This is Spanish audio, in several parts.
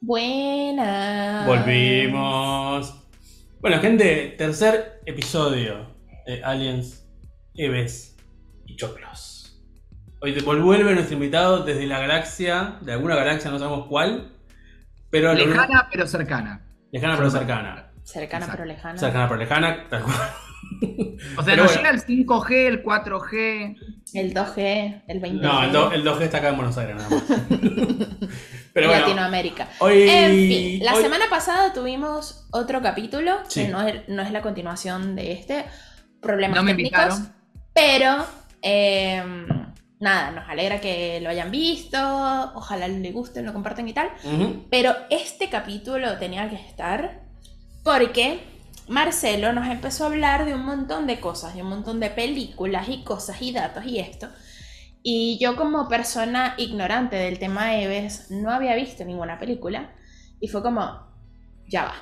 Buenas. Volvimos. Bueno, gente, tercer episodio de Aliens, Eves y Choclos. Hoy te vuelve nuestro invitado desde la galaxia, de alguna galaxia, no sabemos cuál. Pero lo- Lejana pero cercana. lejana pero cercana. Cercana Exacto. pero lejana. Cercana pero lejana, tal cual. O sea, bueno. llega el 5G, el 4G. El 2G, el 20G. No, el, do- el 2G está acá en Buenos Aires nada más. Pero bueno, Latinoamérica. hoy. En fin, la hoy- semana pasada tuvimos otro capítulo, Sí. que no es, no es la continuación de este, problemas No me técnicos, invitaron. pero eh, nada, nos alegra que lo hayan visto, ojalá les guste, lo compartan y tal, pero este capítulo tenía que estar porque Marcelo nos empezó a hablar de un montón de cosas, de un montón de películas y cosas y datos y esto. Y yo como persona ignorante del tema Eves no había visto ninguna película y fue como, ya va.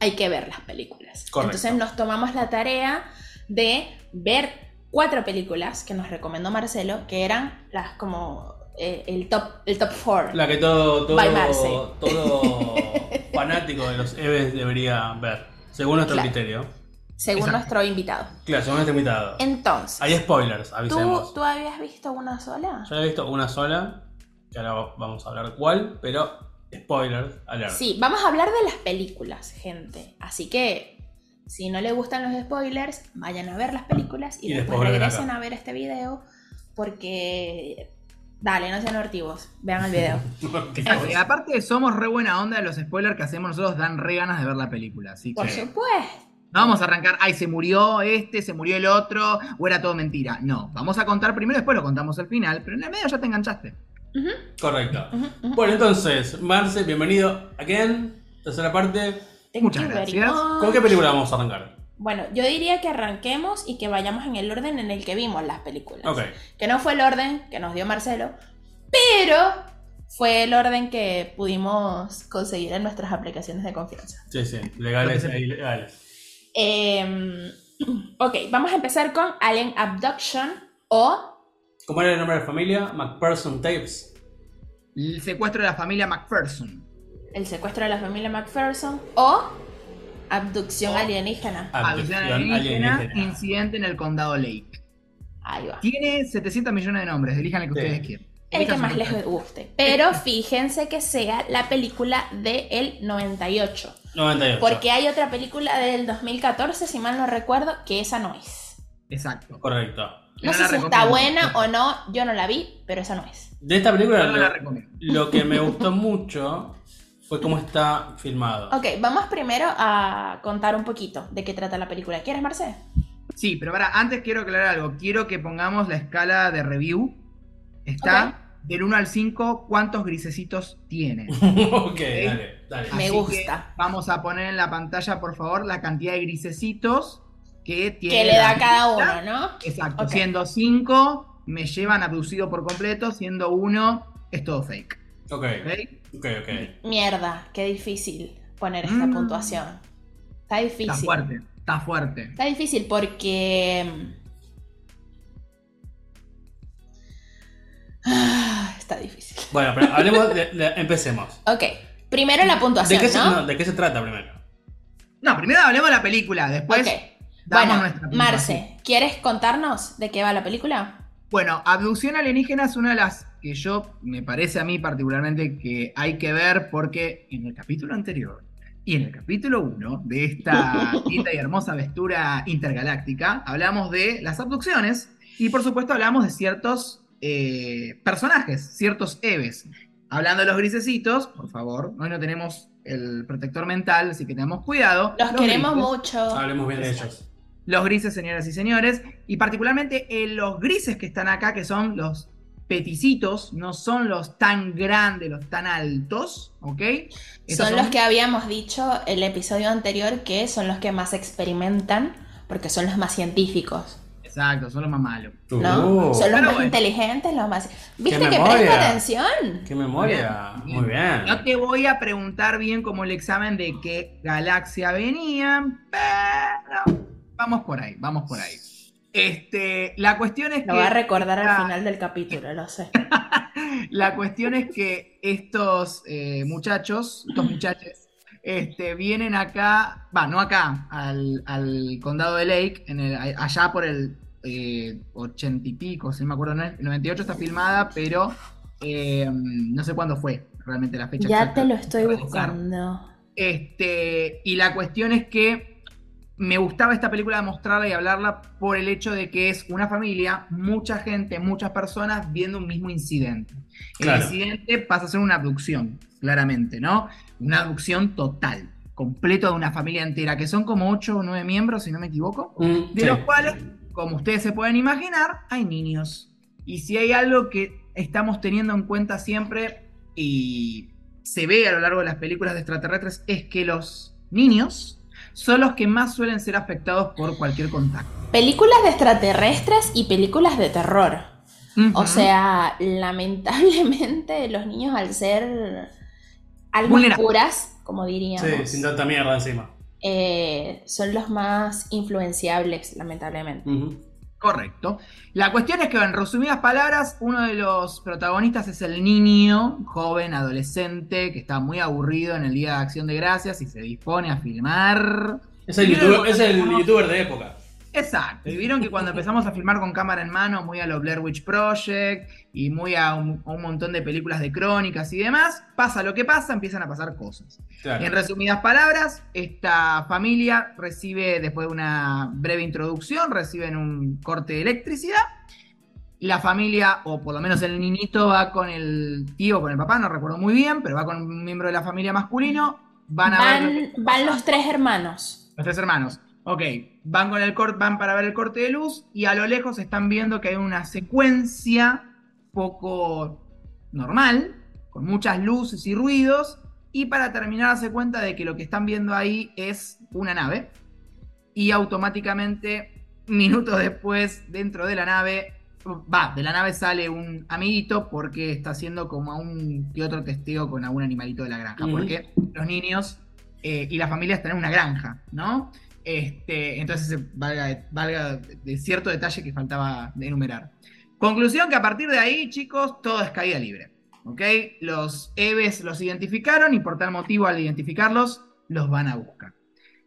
Hay que ver las películas. Correcto. Entonces nos tomamos la tarea de ver cuatro películas que nos recomendó Marcelo, que eran las como eh, el top el top four. La que todo, todo, todo fanático de los Eves debería ver, según nuestro Claro. criterio. según Exacto. nuestro invitado. Claro, según nuestro invitado. Entonces, Hay spoilers, ¿tú, avisemos. ¿tú habías visto una sola? Yo he visto una sola, que ahora vamos a hablar cuál, pero spoilers, alert. Sí, vamos a hablar de las películas, gente. Así que, si no les gustan los spoilers, vayan a ver las películas y, Y después regresen a ver este video. Porque, dale, no sean hortivos. Vean el video. Exacto. Y aparte, somos re buena onda de los spoilers que hacemos nosotros, dan re ganas de ver la película. Así Por que supuesto. no vamos a arrancar, ay, se murió este, se murió el otro, o era todo mentira. No, vamos a contar primero, después lo contamos al final, pero en el medio ya te enganchaste. Correcto. Bueno, entonces, Marce, bienvenido again. Tercera parte. Thank muchas gracias. ¿Con qué película vamos a arrancar? Bueno, yo diría que arranquemos y que vayamos en el orden en el que vimos las películas. Ok. Que no fue el orden que nos dio Marcelo, pero fue el orden que pudimos conseguir en nuestras aplicaciones de confianza. Sí, sí, legales e ilegales. Em, ok, vamos a empezar con Alien Abduction o ¿Cómo era el nombre de la familia? McPherson Tapes. El secuestro de la familia McPherson. El secuestro de la familia McPherson o Abducción alienígena. Abducción Abducción alienígena, alienígena. incidente en el condado Lake. Ahí va. Tiene 700 millones de nombres, elijan el que Sí. ustedes quieran. El que más les guste. Pero fíjense que sea la película del 98. 98. Porque hay otra película del 2014, si mal no recuerdo, que esa no es. Exacto. Correcto. No No sé la si está buena o no, yo no la vi, pero esa no es. De esta película, no la lo, recomiendo. lo que me gustó mucho fue cómo está filmado. Ok, vamos primero a contar un poquito de qué trata la película. ¿Quieres, Marce? Sí, pero para, antes quiero aclarar algo. Quiero que pongamos la escala de review. Está del 1 al 5, ¿cuántos grisecitos tiene? ok, dale, dale. Me Así gusta. que Vamos a poner en la pantalla, por favor, la cantidad de grisecitos que tiene. Que le da la a cada uno, ¿no? Exacto. Siendo 5, me llevan abducido por completo. Siendo 1, es todo fake. Ok, ¿ok? Mierda, qué difícil poner esta Mm. puntuación. Está difícil. Está fuerte. Está fuerte. Está difícil porque. Ah, Está difícil. Bueno, pero hablemos de, de- empecemos. Ok, primero la ¿De puntuación, qué, se, ¿no? no, ¿De qué se trata primero? No, primero hablemos de la película. Después ok. damos Bueno. Marce, ¿quieres contarnos de qué va la película? Bueno, abducción alienígena es una de las que yo, me parece a mí particularmente que hay que ver porque en el capítulo anterior y en el capítulo 1 de esta linda y hermosa aventura intergaláctica hablamos de las abducciones y por supuesto hablamos de ciertos eh, personajes, ciertos Eves. Hablando de los grisecitos, por favor, hoy no tenemos el protector mental, así que tenemos cuidado. Los queremos grises. mucho. Hablemos bien de ellos. Los grises, señoras y señores, y particularmente en los grises que están acá, que son los peticitos, no son los tan grandes, los tan altos, ¿ok? Estos Son los que habíamos dicho el episodio anterior que son los que más experimentan porque son los más científicos, Exacto, son los más malos. ¿no? Uh, son los pero más bueno. inteligentes, los más... ¿Viste que presta atención? ¡Qué memoria! Bien, Muy bien. No te voy a preguntar bien como el examen de qué galaxia venían, pero vamos por ahí, vamos por ahí. Este, la cuestión es Lo que va a recordar al final del capítulo, lo sé. La cuestión es que estos eh, muchachos, estos muchachos, este, vienen acá, va, no acá, al, al condado de Lake, en el, allá por el eh, 80 y pico, si no me acuerdo, no, el 98 está filmada, pero eh, no sé cuándo fue realmente la fecha. Ya exacta te lo estoy buscando. Este, y la cuestión es que me gustaba esta película mostrarla y hablarla por el hecho de que es una familia, mucha gente, muchas personas viendo un mismo incidente. Claro. El incidente pasa a ser una abducción, claramente, ¿no? Una abducción total, completo de una familia entera, que son como 8 o 9 miembros, si no me equivoco, Mm, de sí. los cuales, como ustedes se pueden imaginar, hay niños. Y si hay algo que estamos teniendo en cuenta siempre y se ve a lo largo de las películas de extraterrestres es que los niños son los que más suelen ser afectados por cualquier contacto. Películas de extraterrestres y películas de terror. O sea, lamentablemente los niños al ser almas puras, como diríamos, Sí, sin tanta mierda encima. eh, son los más influenciables, lamentablemente. Ujú. Correcto. La cuestión es que, en resumidas palabras, uno de los protagonistas es el niño, joven, adolescente, que está muy aburrido en el Día de Acción de Gracias y se dispone a filmar. Es el, youtuber, es el youtuber de época. Exacto. Y vieron que cuando empezamos a filmar con cámara en mano, muy a lo Blair Witch Project y muy a un, a un montón de películas de crónicas y demás, pasa lo que pasa, empiezan a pasar cosas. Claro. En resumidas palabras, esta familia recibe, después de una breve introducción, reciben un corte de electricidad. La familia, o por lo menos el niñito, va con el tío, con el papá, no recuerdo muy bien, pero va con un miembro de la familia masculino. Van a ver. lo van los tres hermanos. los tres hermanos. Ok, van, con el van para ver el corte de luz y a lo lejos están viendo que hay una secuencia poco normal, con muchas luces y ruidos, y para terminar darse cuenta de que lo que están viendo ahí es una nave, y automáticamente, minutos después, dentro de la nave, va, de la nave sale un amiguito porque está haciendo como a un que otro testeo con algún animalito de la granja, porque los niños eh, y las familias tienen una granja, ¿no? Este, entonces eh, valga, de cierto detalle que faltaba enumerar. Conclusión que a partir de ahí, chicos, todo es caída libre. ¿Ok? Los Eves los identificaron y por tal motivo al identificarlos, los van a buscar.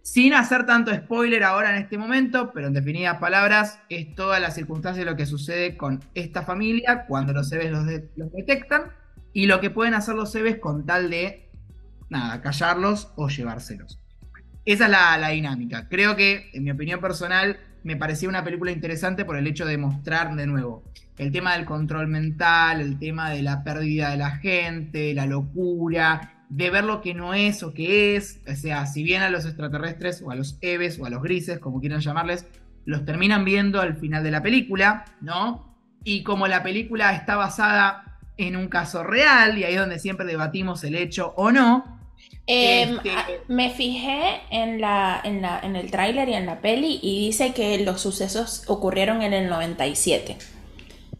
Sin hacer tanto spoiler ahora en este momento, pero en definidas palabras, es toda la circunstancia de lo que sucede con esta familia cuando los Eves los, los detectan y lo que pueden hacer los Eves con tal de, nada, callarlos o llevárselos. Esa es la, dinámica. Creo que, en mi opinión personal, me parecía una película interesante por el hecho de mostrar de nuevo el tema del control mental, el tema de la pérdida de la gente, la locura, de ver lo que no es o que es. O sea, si bien a los extraterrestres o a los Eves o a los grises, como quieran llamarles, los terminan viendo al final de la película, ¿no? Y como la película está basada en un caso real, y ahí es donde siempre debatimos el hecho o no, Eh, Este- a- me fijé en, la, en, la, en el tráiler y en la peli y dice que los sucesos ocurrieron en el 97.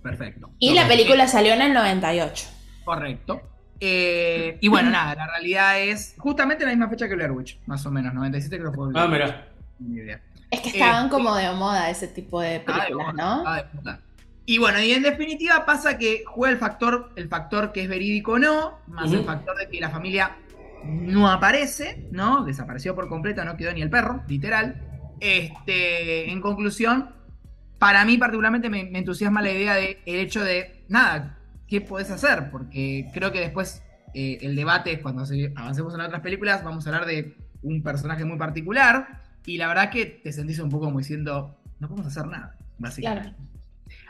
perfecto. Y la película salió en el 98. Correcto. Eh, y bueno, nada, la realidad es justamente la misma fecha que Blair Witch, más o menos, 97 creo que fue. Ah, mira. Ni idea. Es que estaban Este- como de moda ese tipo de Ah, de películas, ¿no? ah, de puta. Y bueno, y en definitiva pasa que juega el factor, el factor que es verídico o no, más el factor de que la familia no aparece, ¿no? Desapareció por completo, no quedó ni el perro, literal. Este, en conclusión, para mí particularmente me, me entusiasma la idea de el hecho de, nada, ¿qué podés hacer? Porque creo que después eh, el debate, cuando avancemos en otras películas, vamos a hablar de un personaje muy particular y la verdad que te sentís un poco como diciendo, no podemos hacer nada, básicamente.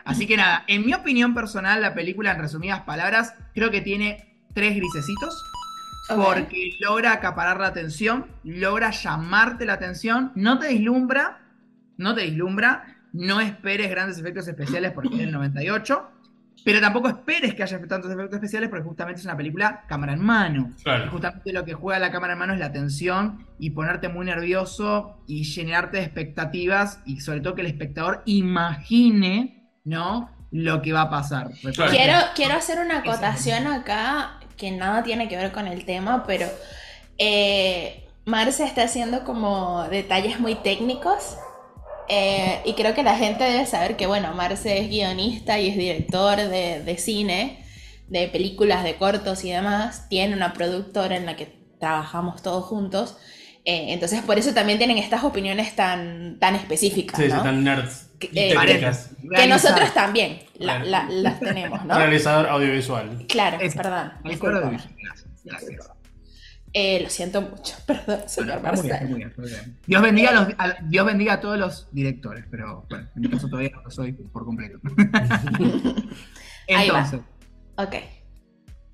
Así que nada, en mi opinión personal, la película, en resumidas palabras, creo que tiene tres grisecitos. Porque logra acaparar la atención, logra llamarte la atención, no te deslumbra, no te deslumbra, no esperes grandes efectos especiales porque es del 98, pero tampoco esperes que haya tantos efectos especiales porque justamente es una película cámara en mano. Y justamente lo que juega la cámara en mano es la tensión y ponerte muy nervioso y llenarte de expectativas y sobre todo que el espectador imagine, ¿no? Lo que va a pasar. Quiero, quiero hacer una acotación acá que nada tiene que ver con el tema, pero eh, Marce está haciendo como detalles muy técnicos eh, y creo que la gente debe saber que, bueno, Marce es guionista y es director de, de cine, de películas, de cortos y demás, tiene una productora en la que trabajamos todos juntos. Eh, entonces, por eso también tienen estas opiniones tan, tan específicas, Sí, sí, ¿no? tan nerds. Que- eh. Que nosotros también la- Claro. la- las tenemos, ¿no? Realizador audiovisual. Claro, Es- perdón. Gracias. Eh, lo siento mucho, perdón, señor Está muy bien, está Marcelo. muy bien, está muy bien. Dios bendiga, a los, a- Dios bendiga a todos los directores, pero bueno, en mi caso todavía no lo soy por completo. Entonces, Ok.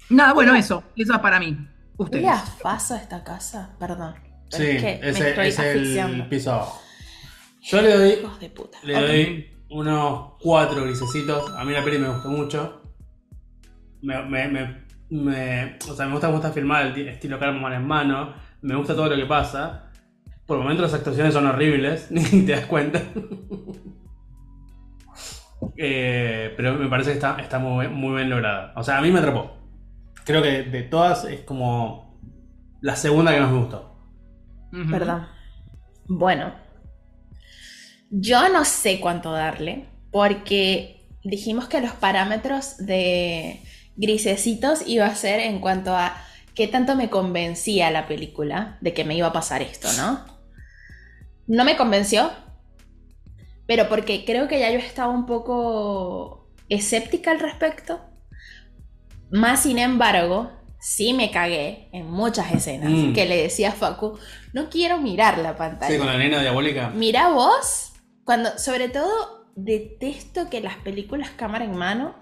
nada, bueno, eso, eso es para mí. Ustedes. ¿Huele a faso esta casa? Perdón. Sí, es que me ese estoy es el piso abajo. Yo le doy, Hijos de puta. le doy unos cuatro grisecitos. A mí la peli me gustó mucho. Me, me, me, me- o sea, me gusta cómo está filmada, el ti- estilo cámara en mano. Me gusta todo lo que pasa. Por momentos las actuaciones son horribles, ni te das cuenta. Eh, pero me parece que está, está muy, muy bien lograda. O sea, a mí me atrapó. Creo que de todas es como la segunda que más me gustó. Perdón. Bueno, yo no sé cuánto darle, porque dijimos que los parámetros de grisecitos iba a ser en cuanto a qué tanto me convencía la película de que me iba a pasar esto, ¿no? No me convenció, pero porque creo que ya yo estaba un poco escéptica al respecto. Más sin embargo, sí me cagué en muchas escenas Mm. que le decía a Facu, no quiero mirar la pantalla. Sí, con la nena diabólica. Mira vos, cuando, sobre todo, detesto que las películas cámara en mano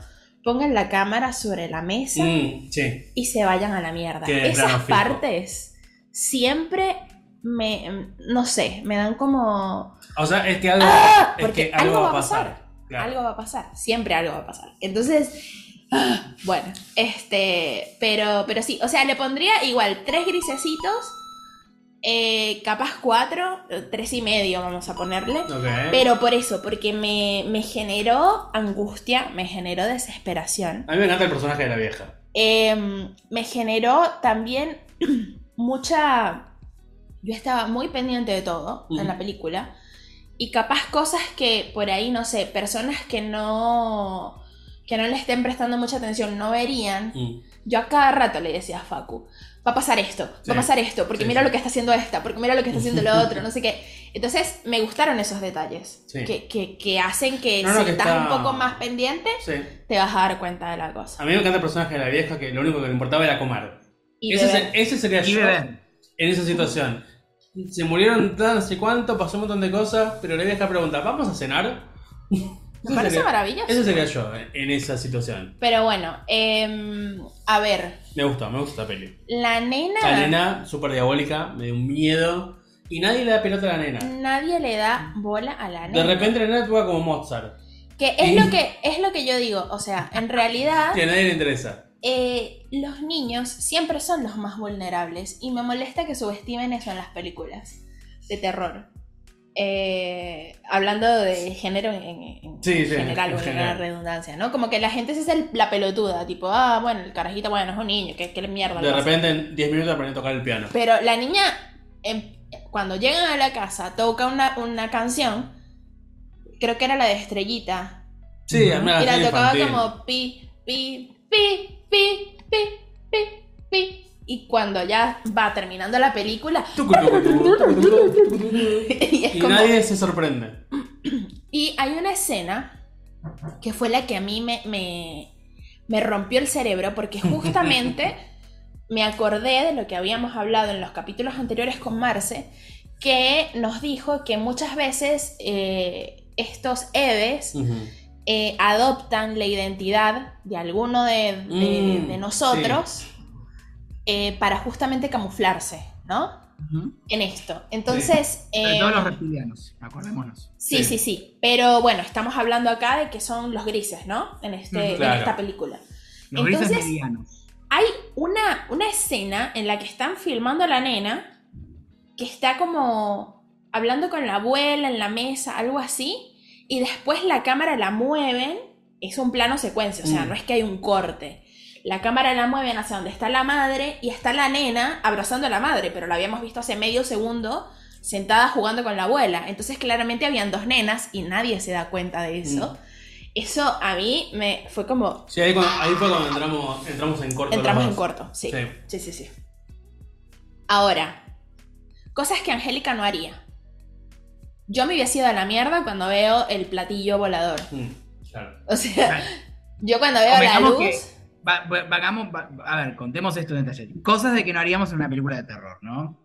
pongan la cámara sobre la mesa Mm, sí. y se vayan a la mierda. Esas partes siempre me, no sé, me dan como... O sea, es que algo, ¡Ah! es Porque que algo, algo va a pasar. Claro. Algo va a pasar, siempre algo va a pasar. Entonces, ah, bueno, este, pero, pero sí, o sea, le pondría igual tres grisecitos, eh, capaz cuatro, tres y medio vamos a ponerle. Pero por eso, porque me, me generó angustia, me generó desesperación. A mí me encanta el personaje de la vieja. Em, me generó también mucha... Yo estaba muy pendiente de todo en la película. Y capaz cosas que por ahí, no sé, personas que no... que no le estén prestando mucha atención no verían. Mm. Yo a cada rato le decía a Facu, va a pasar esto, Sí. va a pasar esto, porque Sí, mira sí. lo que está haciendo esta, porque mira lo que está haciendo lo otro, no sé qué. Entonces me gustaron esos detalles Sí. que, que- que hacen que No, no, si que estás está- un poco más pendiente, Sí. te vas a dar cuenta de la cosa. A mí me encanta el personaje de la vieja que lo único que le importaba era comer. Y ese, beber. se- ese sería Y yo en esa situación. Se murieron tan sé cuánto, pasó un montón de cosas, pero la vieja pregunta, ¿vamos a cenar? Me parece sería- maravilloso. Ese sería yo en esa situación. Pero bueno, em, a ver, Me gustó, me gusta esta peli. la nena, La nena, súper diabólica, me dio un miedo. Y nadie le da pelota a la nena. nadie le da bola a la nena. De repente la nena actúa como Mozart. Que es lo que, es lo que yo digo, o sea, en realidad... Que a nadie le interesa. eh, los niños siempre son los más vulnerables y me molesta que subestimen eso en las películas de terror. Eh, hablando de género en, en Sí, sí, general, en general. la redundancia, ¿no? Como que la gente se hace la pelotuda, tipo, ah, bueno, el carajito, bueno, es un niño, que, que mierda. De repente en 10 minutos aprende a tocar el piano. Pero la niña, em, cuando llegan a la casa, toca una, una canción, creo que era la de Estrellita, Sí, a mí y la tocaba infantil. como pi, pi, pi, pi, pi, pi, pi. Y cuando ya va terminando la película, y nadie se sorprende. Y hay una escena que fue la que a mí me, me, me rompió el cerebro porque justamente me acordé de lo que habíamos hablado en los capítulos anteriores con Marce, que nos dijo que muchas veces eh, estos Eves eh, adoptan la identidad de alguno de, de- Mm, de nosotros eh, para justamente camuflarse, ¿no? En esto. Entonces... Sobre eh, todo los reptilianos, acordémonos. Sí, Sí. sí, sí. Pero bueno, estamos hablando acá de que son los grises, ¿no? En, este, Mm, en claro. esta película. Los grises Entonces- medianos. Hay una, una escena en la que están filmando a la nena que está como hablando con la abuela en la mesa, algo así, y después la cámara la mueven, es un plano secuencia, o sea, Mm. no es que hay un corte. La cámara la mueven hacia donde está la madre y está la nena abrazando a la madre, pero la habíamos visto hace medio segundo sentada jugando con la abuela. Entonces claramente habían dos nenas y nadie se da cuenta de eso. Eso a mí me fue como. Sí, ahí, cuando- ahí fue cuando entramos, entramos en corto. Entramos en corto, sí. Sí. Sí, sí, sí. Ahora, cosas que Angélica no haría. Yo me hubiese ido a la mierda cuando veo el platillo volador. Mm, claro. O sea, yo cuando veo la luz. que- Va- va- vagamos- va- a ver, contemos esto en detalle. Cosas de que no haríamos en una película de terror, ¿no?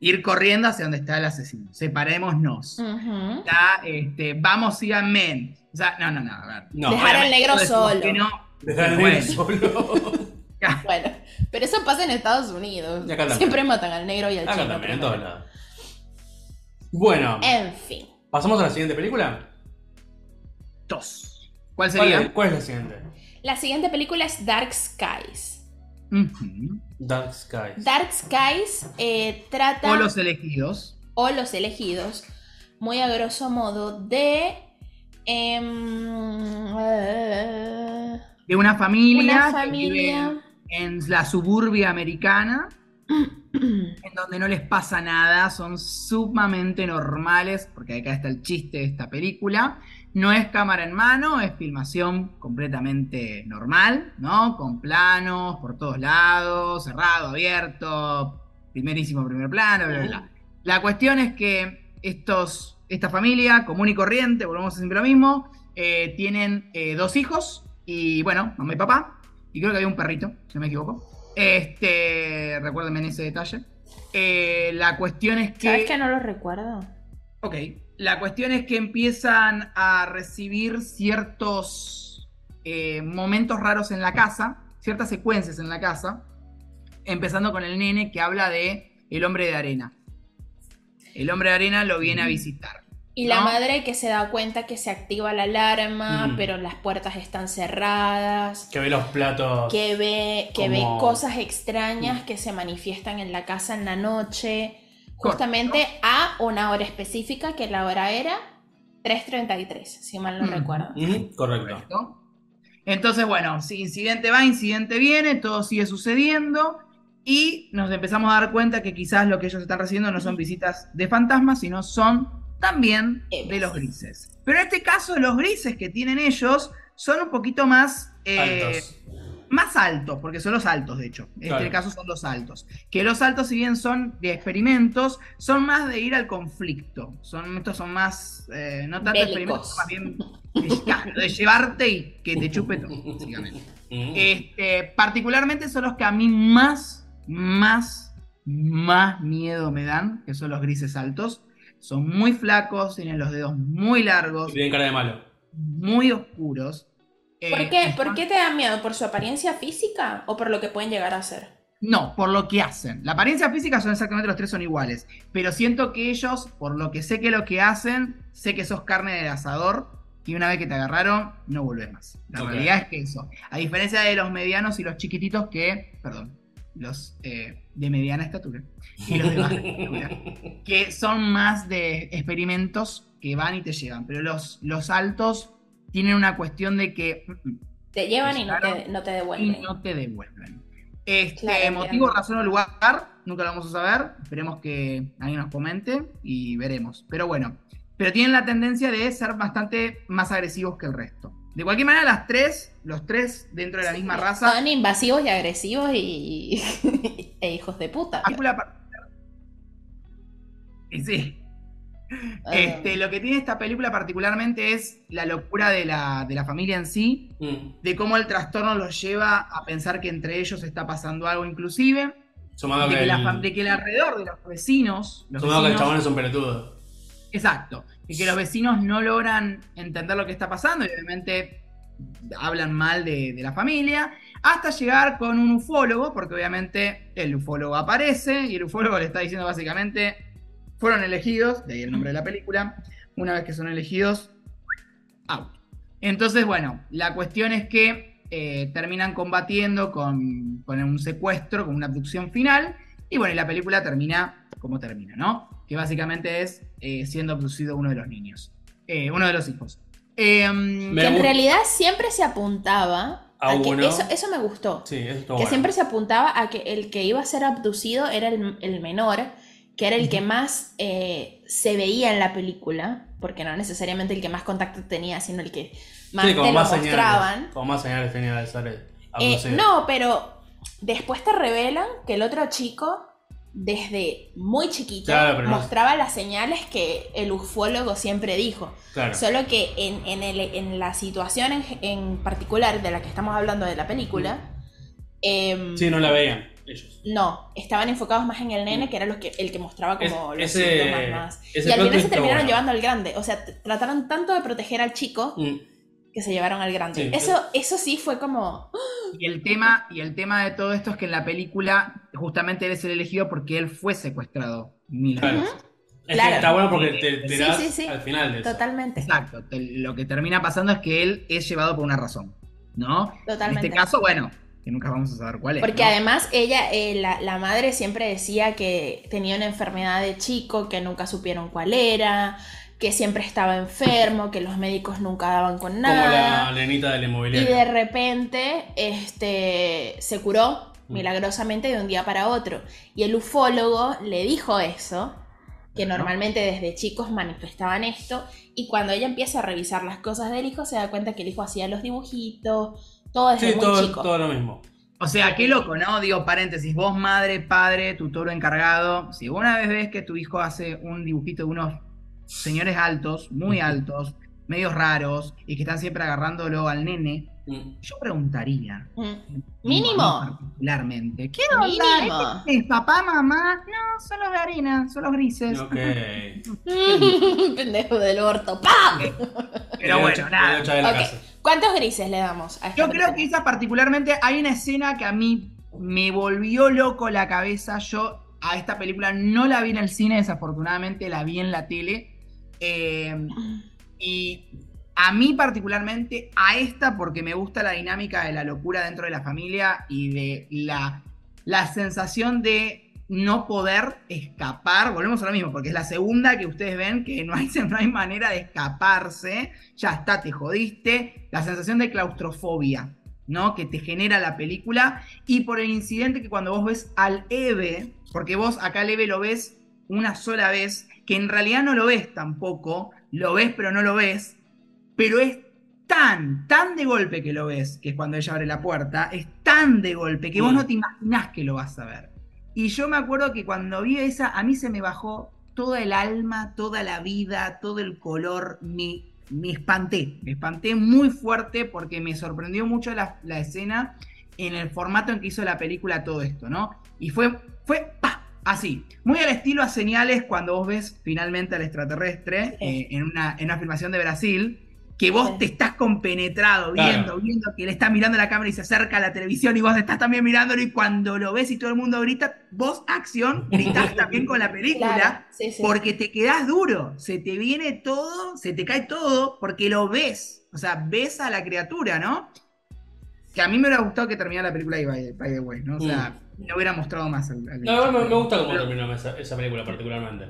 Ir corriendo hacia donde está el asesino. Separémonos. Ujú. Está, este, vamos y amén. O sea, no, no, no. A ver. No. Dejar al negro solo. que no. Dejar Bueno. negro solo. Bueno, pero eso pasa en Estados Unidos. Siempre matan al negro y al Acá chino. también, todos lados. Bueno, En fin. ¿pasamos a la siguiente película? Dos. ¿Cuál ¿Cuál sería? es, cuál es la siguiente? La siguiente película es Dark Skies. Dark Skies. Dark Skies eh, trata. O los elegidos. o los elegidos, muy a grosso modo, de. eh, De una familia, una que vive familia. en la suburbia americana, en donde no les pasa nada, son sumamente normales, porque acá está el chiste de esta película. No es cámara en mano, es filmación completamente normal, ¿no? Con planos por todos lados, cerrado, abierto, primerísimo primer plano, bla, bla, bla. La cuestión es que estos, esta familia común y corriente, volvemos a siempre lo mismo, eh, tienen eh, dos hijos y bueno, mamá y papá, y creo que había un perrito, si no me equivoco. Este, recuérdenme en ese detalle. Eh, la cuestión es que... ¿Sabes que no lo recuerdo? Ok, la cuestión es que empiezan a recibir ciertos eh, momentos raros en la casa, ciertas secuencias en la casa, empezando con el nene que habla de el hombre de arena. El hombre de arena lo viene a visitar. Y la madre que se da cuenta que se activa la alarma, Mm. pero las puertas están cerradas. Que ve los platos. Que ve, que ve cosas extrañas que se manifiestan en la casa en la noche. Justamente a una hora específica, que la hora era 3.33, si mal no Mm. recuerdo. Correcto. ¿correcto? Entonces, bueno, si incidente va, incidente viene, todo sigue sucediendo y nos empezamos a dar cuenta que quizás lo que ellos están recibiendo no son visitas de fantasmas, sino son también de los grises. Pero en este caso, los grises que tienen ellos son un poquito más... eh, Altos. Más altos, porque son los altos, de hecho. En Claro. este caso son los altos. Que los altos, si bien son de experimentos, son más de ir al conflicto. Son, estos son más, eh, no tanto Bélicos. experimentos, más bien de, llevarte y que te chupe todo, básicamente. Ujú. Este, particularmente son los que a mí más, más, más miedo me dan, que son los grises altos. Son muy flacos, tienen los dedos muy largos, Y tienen cara de malo. muy oscuros. ¿Por Eh, qué? están- ¿Por qué te da miedo? ¿Por su apariencia física o por lo que pueden llegar a ser? No, por lo que hacen. La apariencia física son exactamente los tres son iguales. Pero siento que ellos, por lo que sé que lo que hacen, sé que sos carne del asador. Y una vez que te agarraron, no volvés más. La realidad es que eso. A diferencia de los medianos y los chiquititos que. Perdón. Los eh, de mediana estatura. Y los de baja estatura. Que son más de experimentos que van y te llevan. Pero los, los altos tienen una cuestión de que. Te llevan y no te, no te y devuelven. no te devuelven. Este Claro, motivo, razón o lugar, nunca lo vamos a saber. Esperemos que alguien nos comente y veremos. Pero bueno, pero tienen la tendencia de ser bastante más agresivos que el resto. De cualquier manera, las tres, los tres dentro de la misma raza, Son invasivos y agresivos y, e hijos de puta. Y sí, este, lo que tiene esta película particularmente es la locura de la, de la familia en sí, Mm. de cómo el trastorno los lleva a pensar que entre ellos está pasando algo inclusive. De que, la el, fam- de que el alrededor de los vecinos, los sumado que el vecinos- chabón es un pelotudo. exacto, y que los vecinos no logran entender lo que está pasando y obviamente hablan mal de, de la familia, hasta llegar con un ufólogo, porque obviamente el ufólogo aparece y el ufólogo le está diciendo básicamente, fueron elegidos, de ahí el nombre de la película, una vez que son elegidos, out. Entonces, bueno, la cuestión es que eh, terminan combatiendo con, con un secuestro, con una abducción final, y bueno, y la película termina como termina, ¿no? Que básicamente es eh, siendo abducido uno de los niños, eh, uno de los hijos. Em, que en gusta- realidad siempre se apuntaba A a que uno. eso, eso me gustó. Sí, eso que bueno. siempre se apuntaba a que el que iba a ser abducido era el, el menor, que era el que más eh, se veía en la película, porque no necesariamente el que más contacto tenía, sino el que más Sí, como te lo más mostraban. señales. Como más señales tenía de ser Eh, no, pero después te revelan que el otro chico, desde muy chiquito, Claro, pero no- mostraba las señales que el ufólogo siempre dijo. Claro. Solo que en, en el- en la situación en, en particular de la que estamos hablando de la película, em, Sí, no la veían ellos. no, estaban enfocados más en el nene, que era los que, el que mostraba como Es- los ese- síntomas más. ese Y al final se terminaron bueno. llevando al grande. O sea, trataron tanto de proteger al chico Mm. que se llevaron al grande. Sí. eso, eso sí fue como. Y el tema, y el tema de todo esto es que en la película justamente él es el elegido porque él fue secuestrado mil Claro. veces. Es Claro. que está bueno porque te, te Sí, das sí, sí. al final de eso. Totalmente. Exacto. te- lo que termina pasando es que él es llevado por una razón. ¿No? Totalmente. En este caso, bueno, que nunca vamos a saber cuál es. Porque ¿no? además ella, eh, la, la madre siempre decía que tenía una enfermedad de chico, que nunca supieron cuál era, que siempre estaba enfermo, que los médicos nunca daban con Como nada. la lenita del Y inmobiliario. de repente este, se curó Mm. milagrosamente de un día para otro. Y el ufólogo le dijo eso, que normalmente desde chicos manifestaban esto, y cuando ella empieza a revisar las cosas del hijo, se da cuenta que el hijo hacía los dibujitos, todo desde Sí, muy todo, chico. todo lo mismo. O sea, qué loco, ¿no? Digo, paréntesis, vos madre, padre, tutor encargado, si una vez ves que tu hijo hace un dibujito de unos señores altos, muy altos, medios raros, y que están siempre agarrándolo al nene, Mm. yo preguntaría. Mm. Mínimo. Particularmente. ¿Qué onda? Mínimo. ¿Este es papá, mamá? No, son los de harina, son los grises. Ok. Pendejo del orto. ¡Pa! Pero bueno, nada. le ¿Cuántos grises le damos a esta Yo creo que esa particularmente, hay una escena que a mí me volvió loco la cabeza. Yo a esta película no la vi en el cine, desafortunadamente la vi en la tele. Eh, y a mí particularmente, a esta, porque me gusta la dinámica de la locura dentro de la familia y de la, la sensación de no poder escapar. Volvemos a lo mismo, porque es la segunda que ustedes ven que no hay, no hay manera de escaparse. Ya está, te jodiste. La sensación de claustrofobia, ¿no? Que te genera la película. Y por el incidente que cuando vos ves al Eve, porque vos acá al Eve lo ves una sola vez, que en realidad no lo ves tampoco, lo ves pero no lo ves, pero es tan, tan de golpe que lo ves, que es cuando ella abre la puerta, es tan de golpe que vos no te imaginás que lo vas a ver. Y yo me acuerdo que cuando vi esa, a mí se me bajó todo el alma, toda la vida, todo el color, me, me espanté, me espanté muy fuerte porque me sorprendió mucho la, la escena en el formato en que hizo la película todo esto, ¿no? Y fue, fue, ¡pa! Así, muy al estilo a señales cuando vos ves finalmente al extraterrestre eh, en, una, en una filmación de Brasil, que vos Sí. te estás compenetrado, Claro. viendo, viendo que él está mirando la cámara y se acerca a la televisión y vos estás también mirándolo y cuando lo ves y todo el mundo grita, vos, acción, gritás también con la película. Claro, sí, sí. Porque te quedás duro, se te viene todo, se te cae todo, porque lo ves. O sea, ves a la criatura, ¿no? Que a mí me hubiera gustado que terminara la película ahí, by, by the way, ¿no? O sea, no hubiera mostrado más al, al No, igual me, me gusta cómo terminó esa, esa película particularmente.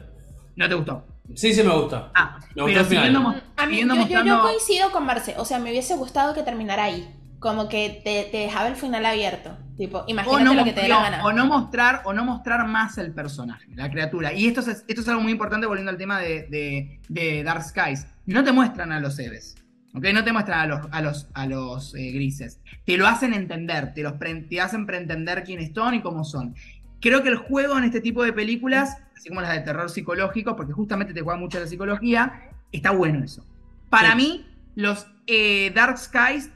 No te gustó. Sí, sí me gusta. Ah, Me gustó pero el final. siguiendo, mo- A mí, siguiendo yo, yo- yo mostrando- coincido con Marce. O sea, me hubiese gustado que terminara ahí. Como que te, te dejaba el final abierto. Tipo, imagínate no, lo que te dé la gana. o no mostrar o no mostrar más el personaje, la criatura. Y esto es, esto es algo muy importante volviendo al tema de, de- de Dark Skies. No te muestran a los Eves. ¿ok? No te muestran a los, a los, a los eh, grises. Te lo hacen entender, te, los pre- te hacen preentender quiénes son y cómo son. Creo que el juego en este tipo de películas, así como las de terror psicológico, porque justamente te juega mucho la psicología, está bueno eso. Para Sí. mí, los eh, Dark Skies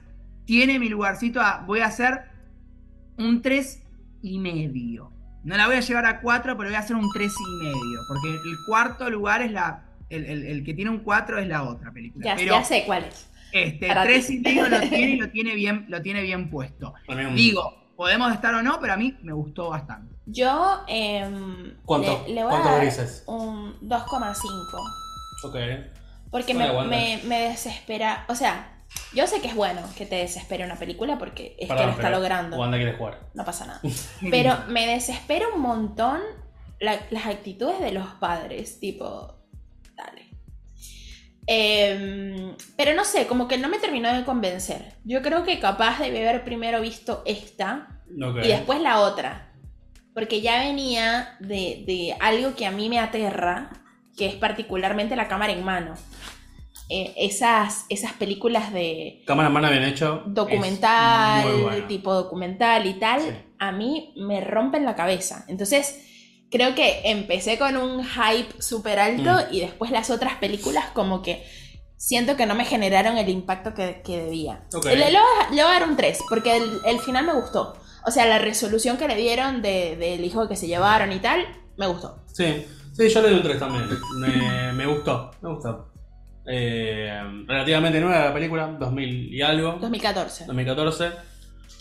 tiene mi lugarcito a. Voy a hacer un 3 y medio. No la voy a llevar a 4, pero voy a hacer un 3 y medio. Porque el cuarto lugar es la. El, el- el que tiene un 4 es la otra película. Ya, pero ya sé cuál es. este para 3 ti. y medio lo tiene y lo tiene bien, lo tiene bien puesto. Digo, podemos estar o no, pero a mí me gustó bastante. Yo em, ¿Cuánto? le, le voy a ¿Cuánto dar grises? un 2,5. Ok. Porque me, me- me desespera. O sea, yo sé que es bueno que te desespere una película porque es que lo está logrando. Wanda quiere jugar. No pasa nada. Pero me desespera un montón la- las actitudes de los padres, tipo, dale. Em, pero no sé, como que no me terminó de convencer. Yo creo que capaz de haber primero visto esta y después la otra. Porque ya venía de, de algo que a mí me aterra, que es particularmente la cámara en mano. eh, esas, esas películas de Cámara en mano bien hecho. documental, bueno. tipo documental y tal, Sí. a mí me rompen la cabeza. Entonces, creo que empecé con un hype súper alto Mm. y después las otras películas como que siento que no me generaron el impacto que, que debía. Ok. Le, le voy a- dar un 3, porque el, el final me gustó. O sea, la resolución que le dieron de- del hijo que se llevaron y tal, me gustó. Sí, sí, yo le doy un 3 también. Me, me gustó, me gustó. Eh, relativamente nueva la película, 2000 y algo, 2014. 2014.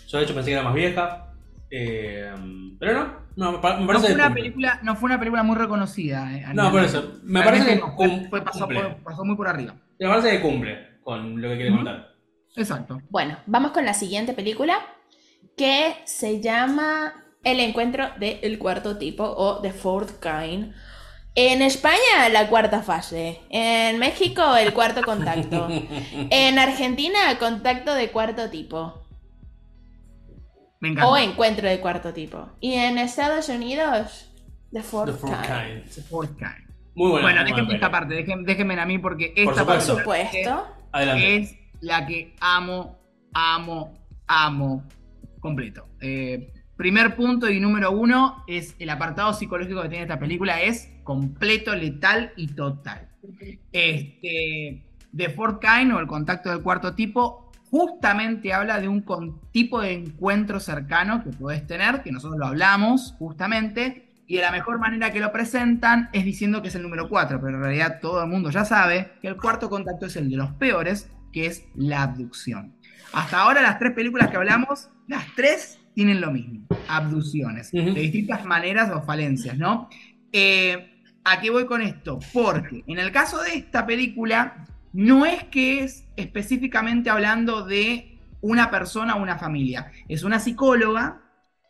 Yo de hecho pensé que era más vieja. Eh, pero no, no, me pa- me No parece fue, una cumple. película, no fue una película muy reconocida. eh, a No, por eso. Me parece que no, fue- cum- fue- pasó, cumple. por- pasó muy por arriba. Me parece que cumple con lo que quiere contar. Exacto. Bueno, vamos con la siguiente película que se llama El encuentro del cuarto tipo o The Fourth Kind. En España, la cuarta fase. En México, el cuarto contacto. En Argentina, contacto de cuarto tipo. Me encanta. O encuentro de cuarto tipo. Y en Estados Unidos, The The Fourth Kind. Kind. Fourth Kind. Muy buena. bueno, déjenme esta parte, déjenme, déjenme a mí porque Por esta Por supuesto. parte supuesto. Adelante. es la que amo, amo, amo completo. Eh, primer punto y número uno es el apartado psicológico que tiene esta película es completo, letal y total. Este, The Fourth Kind o el contacto del cuarto tipo justamente habla de un tipo de encuentro cercano que puedes tener, que nosotros lo hablamos justamente, y de la mejor manera que lo presentan es diciendo que es el número 4, pero en realidad todo el mundo ya sabe que el cuarto contacto es el de los peores, que es la abducción. Hasta ahora las tres películas que hablamos, las tres tienen lo mismo, abducciones, de distintas maneras o falencias, ¿no? Eh, ¿A qué voy con esto? Porque en el caso de esta película, no es que es específicamente hablando de una persona o una familia, es una psicóloga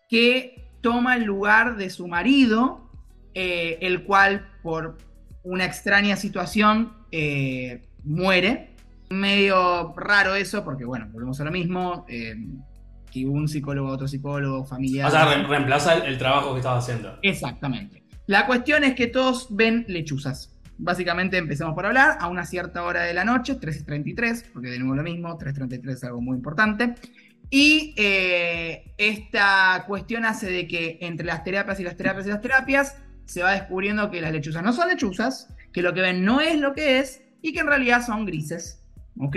que toma el lugar de su marido, eh, el cual por una extraña situación eh, muere. Medio raro eso, porque bueno, volvemos a lo mismo. eh, que un psicólogo, otro psicólogo, familiar. O sea, re- reemplaza el, el trabajo que estaba haciendo. Exactamente. La cuestión es que todos ven lechuzas. Básicamente empecemos por hablar a una cierta hora de la noche, 3.33, porque de nuevo lo mismo, 3.33 es algo muy importante. Y eh, esta cuestión hace de que entre las terapias y las terapias y las terapias se va descubriendo que las lechuzas no son lechuzas, que lo que ven no es lo que es y que en realidad son grises. ¿Ok?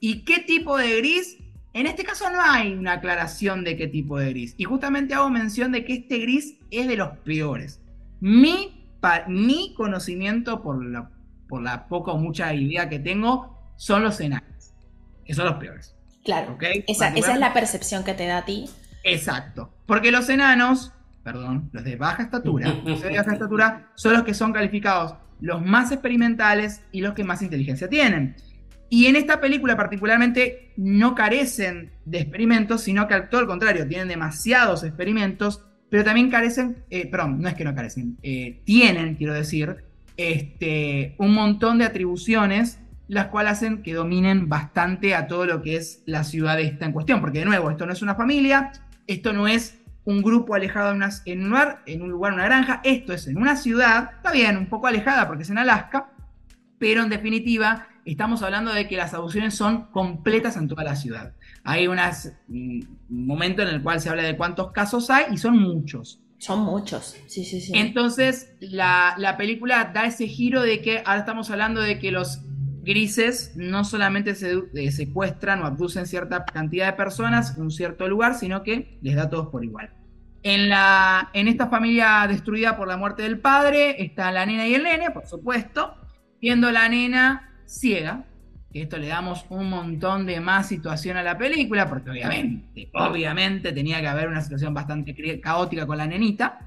¿Y qué tipo de gris? En este caso no hay una aclaración de qué tipo de gris. Y justamente hago mención de que este gris es de los peores. Mi, mi conocimiento, por la, por la poca o mucha idea que tengo, son los enanos. Que son los peores. Claro. ¿Ok? Esa, esa es la percepción que te da a ti. Exacto. Porque los enanos, perdón, los de baja estatura, los de baja estatura son los que son calificados los más experimentales y los que más inteligencia tienen. Y en esta película particularmente no carecen de experimentos, sino que al todo el contrario, tienen demasiados experimentos, pero también carecen, eh, perdón, no es que no carecen, eh, tienen, quiero decir, este, un montón de atribuciones, las cuales hacen que dominen bastante a todo lo que es la ciudad esta en cuestión, porque de nuevo, esto no es una familia, esto no es un grupo alejado en, un lugar, en un lugar, una granja, esto es en una ciudad, está bien, un poco alejada porque es en Alaska, pero en definitiva estamos hablando de que las abducciones son completas en toda la ciudad. Hay unas- un momento en el cual se habla de cuántos casos hay y son muchos. Son muchos. Sí, sí, sí. Entonces, la, la película da ese giro de que ahora estamos hablando de que los grises no solamente se, eh, secuestran o abducen cierta cantidad de personas en un cierto lugar, sino que les da a todos por igual. En, la, en esta familia destruida por la muerte del padre está la nena y el nene, por supuesto, viendo la nena ciega, que esto le damos un montón de más situación a la película, porque obviamente, obviamente tenía que haber una situación bastante caótica con la nenita.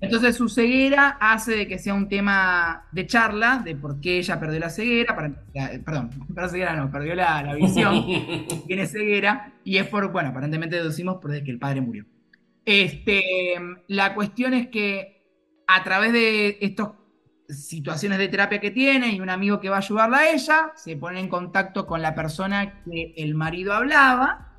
Entonces su ceguera hace de que sea un tema de charla, de por qué ella perdió la ceguera, para- eh, perdón, perdió la ceguera no, perdió la, la visión, tiene ceguera, y es por, bueno, aparentemente deducimos por de que el padre murió. Este, la cuestión es que a través de estas situaciones de terapia que tiene y un amigo que va a ayudarla a ella, se pone en contacto con la persona que el marido hablaba,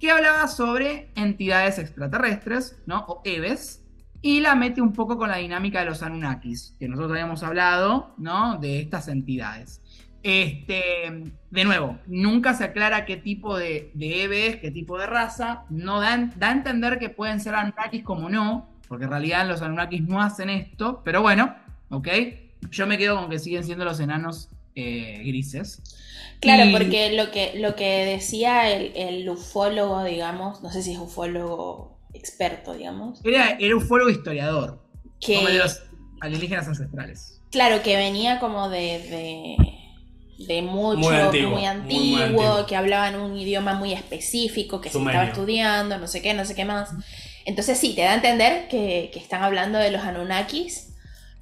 que hablaba sobre entidades extraterrestres, ¿no? O EVES, y la mete un poco con la dinámica de los Anunnakis, que nosotros habíamos hablado, ¿no? De estas entidades. Este, de nuevo, nunca se aclara qué tipo de, de qué tipo de raza. No dan, da a entender que pueden ser Anunnakis como no, porque en realidad los Anunnakis no hacen esto, pero bueno, ¿ok? Yo me quedo con que siguen siendo los enanos eh, grises. Claro, Y- porque lo que, lo que decía el, el ufólogo, digamos, no sé si es ufólogo experto, digamos, Era, era un fuego historiador, como de que, los alienígenas ancestrales. claro, que venía como de, de, de mucho, Muy antiguo, muy muy, antiguo, muy antiguo. que hablaban un idioma muy específico, que se estaba estudiando, no sé qué, no sé qué más. Entonces sí, te da a entender que, que están hablando de los Anunnakis,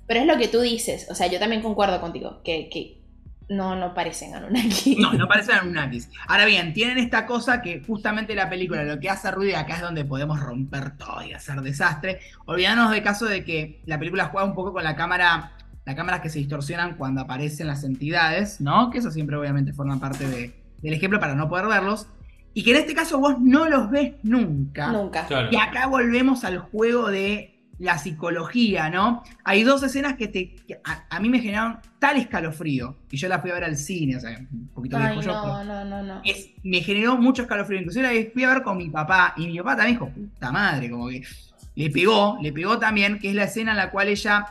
pero es lo que tú dices, o sea, yo también concuerdo contigo, que, que no, no parecen Anunnakis. No, no parecen Anunnakis. Ahora bien, tienen esta cosa que justamente la película lo que hace ruido y acá es donde podemos romper todo y hacer desastre. Olvidarnos del caso de que la película juega un poco con la cámara, las cámaras que se distorsionan cuando aparecen las entidades, ¿no? Que eso siempre obviamente forma parte de- del ejemplo para no poder verlos. Y que en este caso vos no los ves nunca. Nunca. Claro. Y acá volvemos al juego de la psicología, ¿no? Hay dos escenas que, te, que a, a mí me generaron tal escalofrío, y yo la fui a ver al cine, o sea, un poquito Ay, viejo yo, pero no, no, no, no. es- me generó mucho escalofrío. Inclusive la fui a ver con mi papá, y mi papá también dijo, puta madre, como que le pegó, le pegó también, que es la escena en la cual ella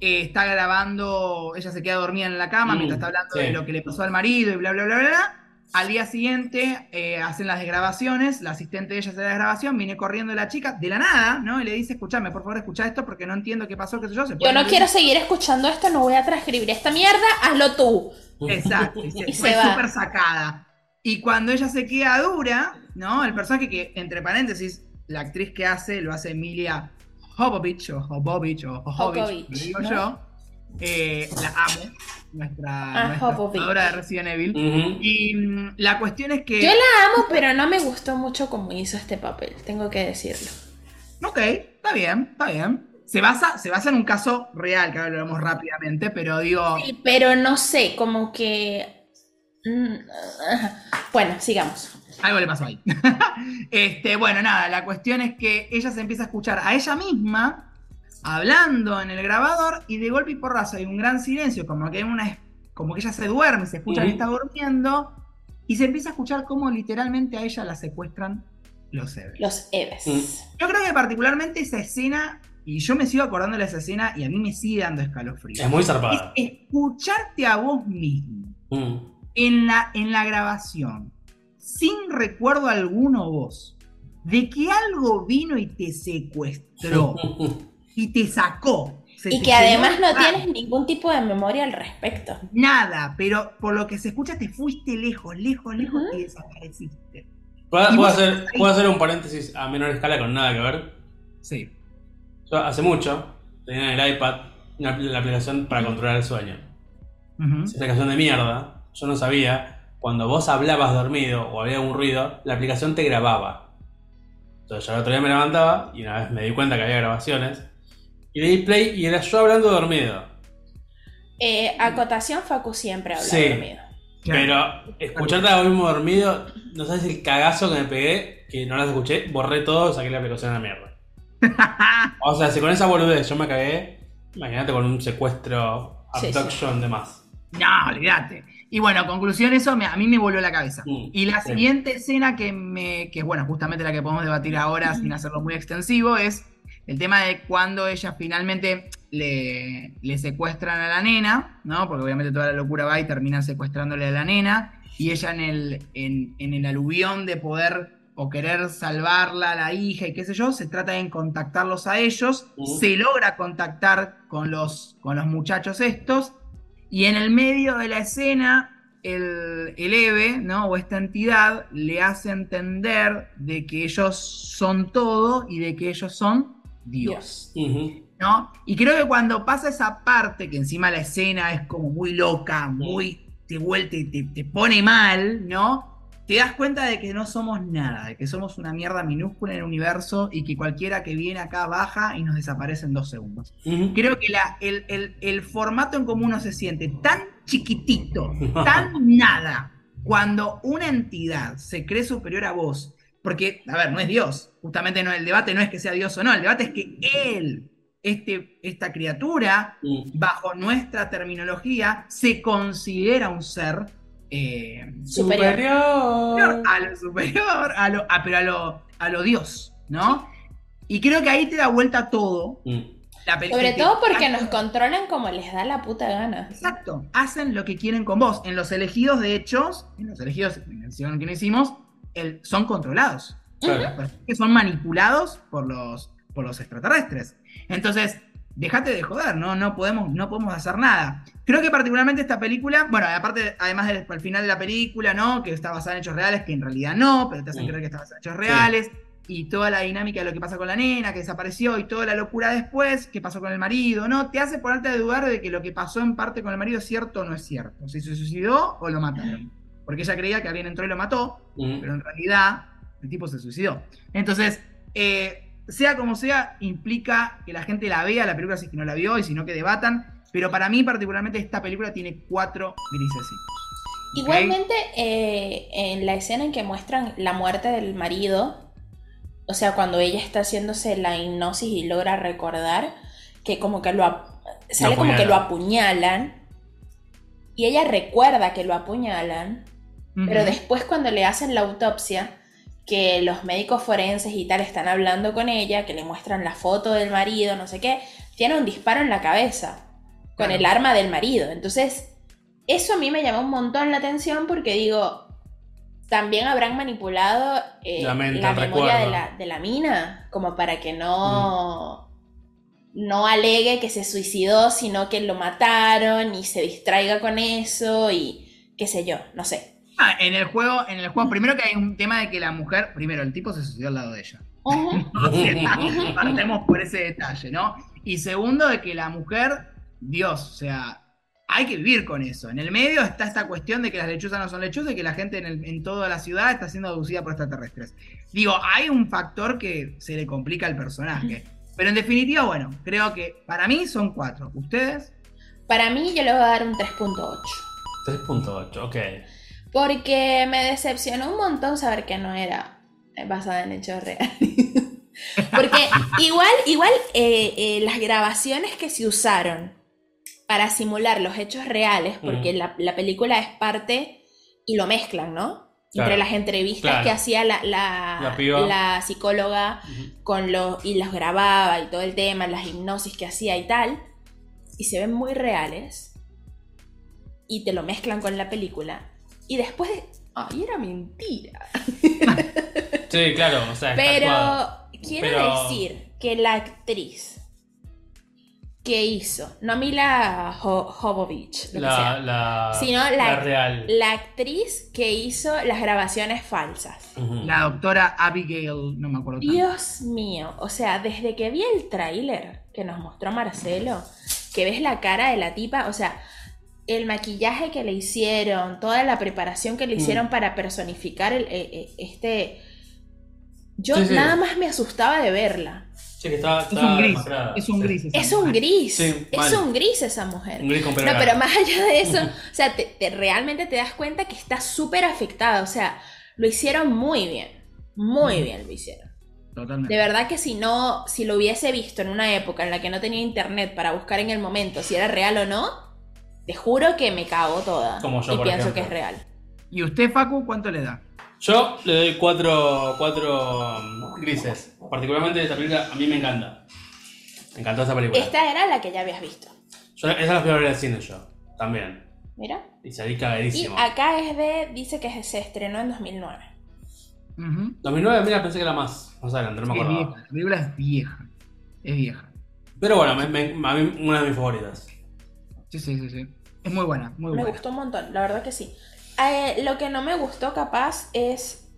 eh, está grabando, ella se queda dormida en la cama Mm, mientras está hablando sí. de lo que le pasó al marido y bla, bla, bla, bla. bla. Al día siguiente eh, hacen las desgrabaciones, la asistente de ella hace la desgrabación, viene corriendo la chica de la nada, ¿no? Y le dice, escúchame, por favor, escucha esto porque no entiendo qué pasó, qué sé yo. Se Yo no quiero seguir escuchando esto, no voy a transcribir esta mierda, hazlo tú. Exacto, y se, Y fue va. súper sacada. Y cuando ella se queda dura, ¿no? El personaje que, entre paréntesis, la actriz que hace, lo hace Emilia Jovovich, o Jovovich, o lo digo ¿no? yo. Eh, la amo, nuestra, nuestra de Resident Evil. Y mm, la cuestión es que... Yo la amo, pero no me gustó mucho cómo hizo este papel, tengo que decirlo. Ok, está bien, está bien. Se basa, se basa en un caso real, que ahora lo vemos rápidamente, pero digo... Sí, pero no sé, como que... mm. Bueno, sigamos. Algo le pasó ahí. este, bueno, nada, la cuestión es que ella se empieza a escuchar a ella misma hablando en el grabador y de golpe y porrazo hay un gran silencio, como que hay una como que ella se duerme, se escucha que está durmiendo y se empieza a escuchar cómo literalmente a ella la secuestran los Eves. Los Eves. Mm. Yo creo que particularmente esa escena y yo me sigo acordando de esa escena y a mí me sigue dando escalofrío. Es muy Es zarpada. escucharte a vos mismo Mm. en la, en la grabación, sin recuerdo alguno vos, de que algo vino y te secuestró y te sacó. Se Y te que además no tienes ningún tipo de memoria al respecto. Nada, pero por lo que se escucha te fuiste lejos, lejos, lejos Ujú. y desapareciste. ¿Puedo, Y puedo vos- hacer, puedo hacer un paréntesis a menor escala con nada que ver? Sí. Yo hace mucho tenía en el iPad una, la aplicación para controlar el sueño. Ujú. Esa aplicación de mierda, yo no sabía, cuando vos hablabas dormido o había un ruido, la aplicación te grababa. Entonces yo el otro día me levantaba y una vez me di cuenta que había grabaciones y le di play y era yo hablando dormido. Eh, acotación, Facu siempre habla Sí. dormido. Pero escucharte a mismo dormido, no sabes el cagazo que me pegué, que no las escuché, borré todo, saqué la aplicación a la mierda. O sea, si con esa boludez yo me cagué, imagínate con un secuestro, Sí, sí. abduction de más. No, olvídate. Y bueno, conclusión, eso me- a mí me voló la cabeza. Mm, Y la sí. siguiente escena que me, que es bueno, justamente la que podemos debatir ahora sin hacerlo muy extensivo, es el tema de cuando ella finalmente le, le secuestran a la nena, ¿no? Porque obviamente toda la locura va y terminan secuestrándole a la nena, y ella en el, en, en el aluvión de poder o querer salvarla a la hija y qué sé yo, se trata de contactarlos a ellos, se logra contactar con los, con los muchachos estos, y en el medio de la escena, el, el Eve, ¿no? O esta entidad le hace entender de que ellos son todo y de que ellos son Dios. ¿no? Y creo que cuando pasa esa parte, que encima la escena es como muy loca, muy te vuelve, te, te pone mal, ¿no? Te das cuenta de que no somos nada, de que somos una mierda minúscula en el universo y que cualquiera que viene acá baja y nos desaparece en dos segundos. Creo que la- el, el- el formato en cómo uno se siente tan chiquitito, tan nada, cuando una entidad se cree superior a vos, porque, a ver, no es Dios, justamente no, el debate no es que sea Dios o no, el debate es que Él este, esta criatura, bajo nuestra terminología, se considera un ser eh, Superior. Superior. a lo superior, a lo, a- pero a lo, a lo Dios, ¿no? Y creo que ahí te da vuelta todo. Mm. La Sobre todo porque nos controlan como les da la puta gana. Exacto, hacen lo que quieren con vos. En los elegidos, de hechos, en los elegidos, en el que no hicimos, el- son controlados. Claro. que son manipulados por los, por los extraterrestres. Entonces, déjate de joder, ¿no? No podemos, no podemos hacer nada. Creo que particularmente esta película, bueno, aparte, además del al final de la película, ¿no? Que está basada en hechos reales, que en realidad no, pero te hacen creer que está basada en hechos reales. Y toda la dinámica de lo que pasa con la nena, que desapareció, y toda la locura después, que pasó con el marido, ¿no? Te hace ponerte a dudar de que lo que pasó en parte con el marido es cierto o no es cierto. Si se suicidó o lo mataron. Porque ella creía que alguien entró y lo mató, Mm. pero en realidad el tipo se suicidó. Entonces, eh, sea como sea, implica que la gente la vea, la película si es que no la vio y si no que debatan, pero para mí particularmente esta película tiene cuatro grisecitos. ¿ok? Igualmente, eh, en la escena en que muestran la muerte del marido, o sea, cuando ella está haciéndose la hipnosis y logra recordar que como que lo sale como que lo apuñalan y ella recuerda que lo apuñalan, pero después cuando le hacen la autopsia, que los médicos forenses y tal están hablando con ella, que le muestran la foto del marido, no sé qué, tiene un disparo en la cabeza con Claro. el arma del marido. Entonces, eso a mí me llamó un montón la atención porque digo, también habrán manipulado eh, La memoria de la, de la mina, como para que no, no alegue que se suicidó, sino que lo mataron y se distraiga con eso y qué sé yo, no sé. Ah, en el juego, en el juego, primero que hay un tema de que la mujer, primero, el tipo se suicidó al lado de ella. Partemos por ese detalle, ¿no? Y segundo, de que la mujer, Dios, o sea, hay que vivir con eso. En el medio está esta cuestión de que las lechuzas no son lechuzas y que la gente en, el- en toda la ciudad está siendo abducida por extraterrestres. Digo, hay un factor que se le complica al personaje. Pero en definitiva, bueno, creo que para mí son cuatro. ¿Ustedes? Para mí yo le voy a dar un 3.8. 3.8, ok. Porque me decepcionó un montón saber que no era basada en hechos reales. Porque igual, igual eh, eh, las grabaciones que se usaron para simular los hechos reales, porque la, la película es parte y lo mezclan, ¿no? Entre las entrevistas claro. que hacía la, psicóloga con los y los grababa y todo el tema, las hipnosis que hacía y tal, y se ven muy reales y te lo mezclan con la película y después, ay, era mentira. Sí, claro, o sea, actuado. Pero quiero Pero- decir que la actriz que hizo, no Mila lo que La, sea, la, Sino la- la real. la actriz que hizo las grabaciones falsas. La doctora Abigail, no me acuerdo. tanto. Dios mío, o sea, desde que vi el tráiler que nos mostró Marcelo, que ves la cara de la tipa, o sea, el maquillaje que le hicieron, toda la preparación que le Mm. hicieron para personificar el, eh, eh, este... Yo Sí, sí. nada más me asustaba de verla. Sí, que estaba, Es estaba un gris. Es un gris. Es un gris, Sí, es un gris esa mujer. Un gris con No, pero más allá de eso, o sea, te, te- realmente te das cuenta que está súper afectada, o sea, lo hicieron muy bien, muy bien lo hicieron. Totalmente. De verdad que si no, si lo hubiese visto en una época en la que no tenía internet para buscar en el momento si era real o no, te juro que me cago toda. Como yo, y por pienso ejemplo. que es real. ¿Y usted, Facu, cuánto le da? Yo le doy cuatro, cuatro um, grises. Particularmente esta película a mí me encanta. Me encantó esta película. Esta era la que ya habías visto. Yo, esa la fui a ver al cine yo, también. Mira. Y salí Y cagadísimo. acá es de, dice que se estrenó en 2009. Ujú. 2009, mira, pensé que era más, más adelante, no me es acordaba. vieja. La película es vieja. Es vieja. Pero bueno, me- me- a mí una de mis favoritas. Sí, sí, sí, sí. Es muy buena, muy Me buena. gustó un montón, la verdad que sí. Eh, lo que no me gustó capaz es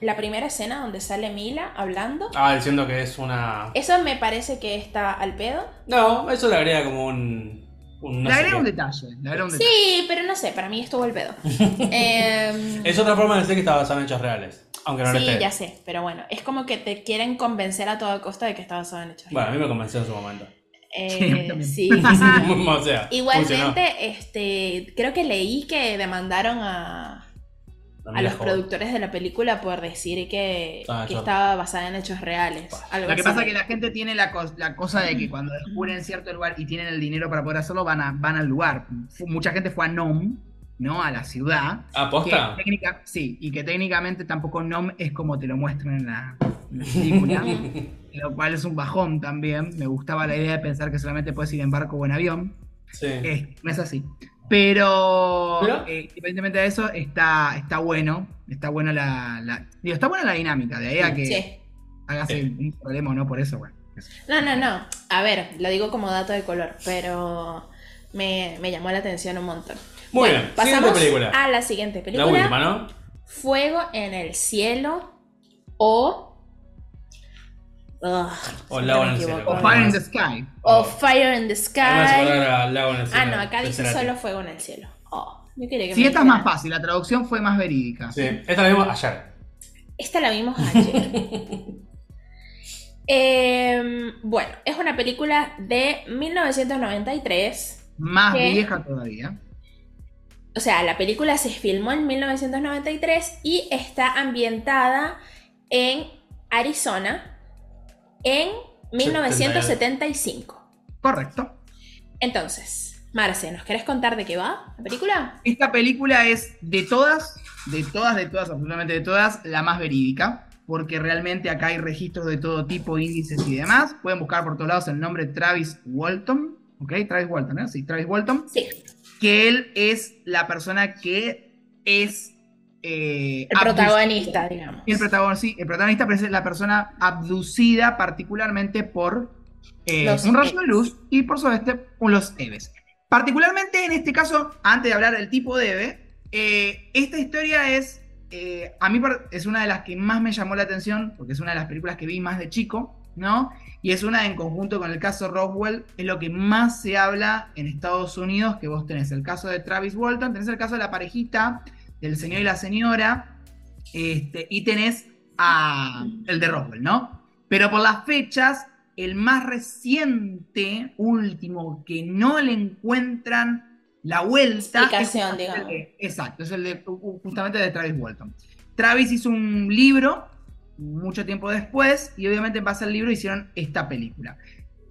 la primera escena donde sale Mila hablando. Ah, diciendo que es una... Eso me parece que está al pedo. No, eso le agrega como un... un no le agrega un detalle. Le agrega un detalle. Sí, pero no sé, para mí estuvo al pedo. Em, Es otra forma de decir que está basada en hechos reales. Aunque no lo sí, esté. ya sé, pero bueno, es como que te quieren convencer a toda costa de que está basado en hechos Bueno, a mí reales. me convenció en su momento. Eh, Sí, o sea, funcionó. Igualmente, este, creo que leí que demandaron a, a los joven. productores de la película por decir que, Ah, que estaba basada en hechos reales. algo Lo que así. pasa es que la gente tiene la, cos- la cosa de que cuando descubren cierto lugar y tienen el dinero para poder hacerlo, van, a, van al lugar. Mucha gente fue a Nom, ¿no? A la ciudad. Ah, Que posta. técnica, sí, y que técnicamente tampoco Nom es como te lo muestran en la, en la película, lo cual es un bajón también. Me gustaba la idea de pensar que solamente puedes ir en barco o en avión. Sí. Eh, no es así. Pero, ¿Pero? eh, independientemente de eso, está, está bueno. Está buena la, la- digo, está buena la dinámica. De ahí a que Sí. hagas Sí. un problema o no por eso, bueno. No, no, no. A ver, lo digo como dato de color, pero me, me llamó la atención un montón. Muy Bueno, bien. pasamos Siguiente película. a la siguiente La película. última, ¿no? Fuego en el cielo o... Ugh, O Lago en el cielo. O Fire in the Sky. O Fire in the Sky. a Lago en el Ah, no, acá dice solo fuego en el cielo. Oh, yo quería que Sí, me esta es más fácil. La traducción fue más verídica. Sí, esta la vimos ayer. Esta la vimos ayer. Em, bueno, es una película de 1993. Más vieja todavía. O sea, la película se filmó en 1993 y está ambientada en Arizona en 1975. Correcto. Entonces, Marce, ¿nos querés contar de qué va la película? Esta película es de todas, de todas, de todas, absolutamente de todas, la más verídica. Porque realmente acá hay registros de todo tipo, índices y demás. Pueden buscar por todos lados el nombre Travis Walton. ¿Ok? Travis Walton, ¿eh? Sí, Travis Walton. Sí, Que él es la persona que es. Eh, el abducida. protagonista, digamos. El protagonista, sí, el protagonista, es la persona abducida particularmente por eh, un rayo de luz y por suerte por los Eves. Particularmente en este caso, antes de hablar del tipo de Eve, eh, esta historia es, a mí es una de las que más me llamó la atención, porque es una de las películas que vi más de chico, ¿no? Y es una en conjunto con el caso Roswell, es lo que más se habla en Estados Unidos, que vos tenés el caso de Travis Walton, tenés el caso de la parejita, del señor y la señora, este, y tenés a el de Roswell, ¿no? Pero por las fechas, el más reciente, último, que no le encuentran la vuelta. Explicación, es digamos. de- exacto, es el de justamente de Travis Walton. Travis hizo un libro mucho tiempo después y obviamente en base al libro hicieron esta película.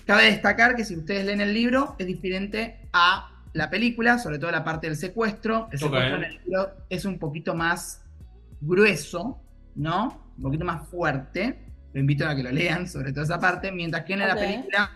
Cabe destacar que si ustedes leen el libro es diferente a la película, sobre todo la parte del secuestro. El secuestro en el libro es un poquito más grueso, ¿no? Un poquito más fuerte. Lo invito a que lo lean, sobre todo esa parte, mientras que en la película,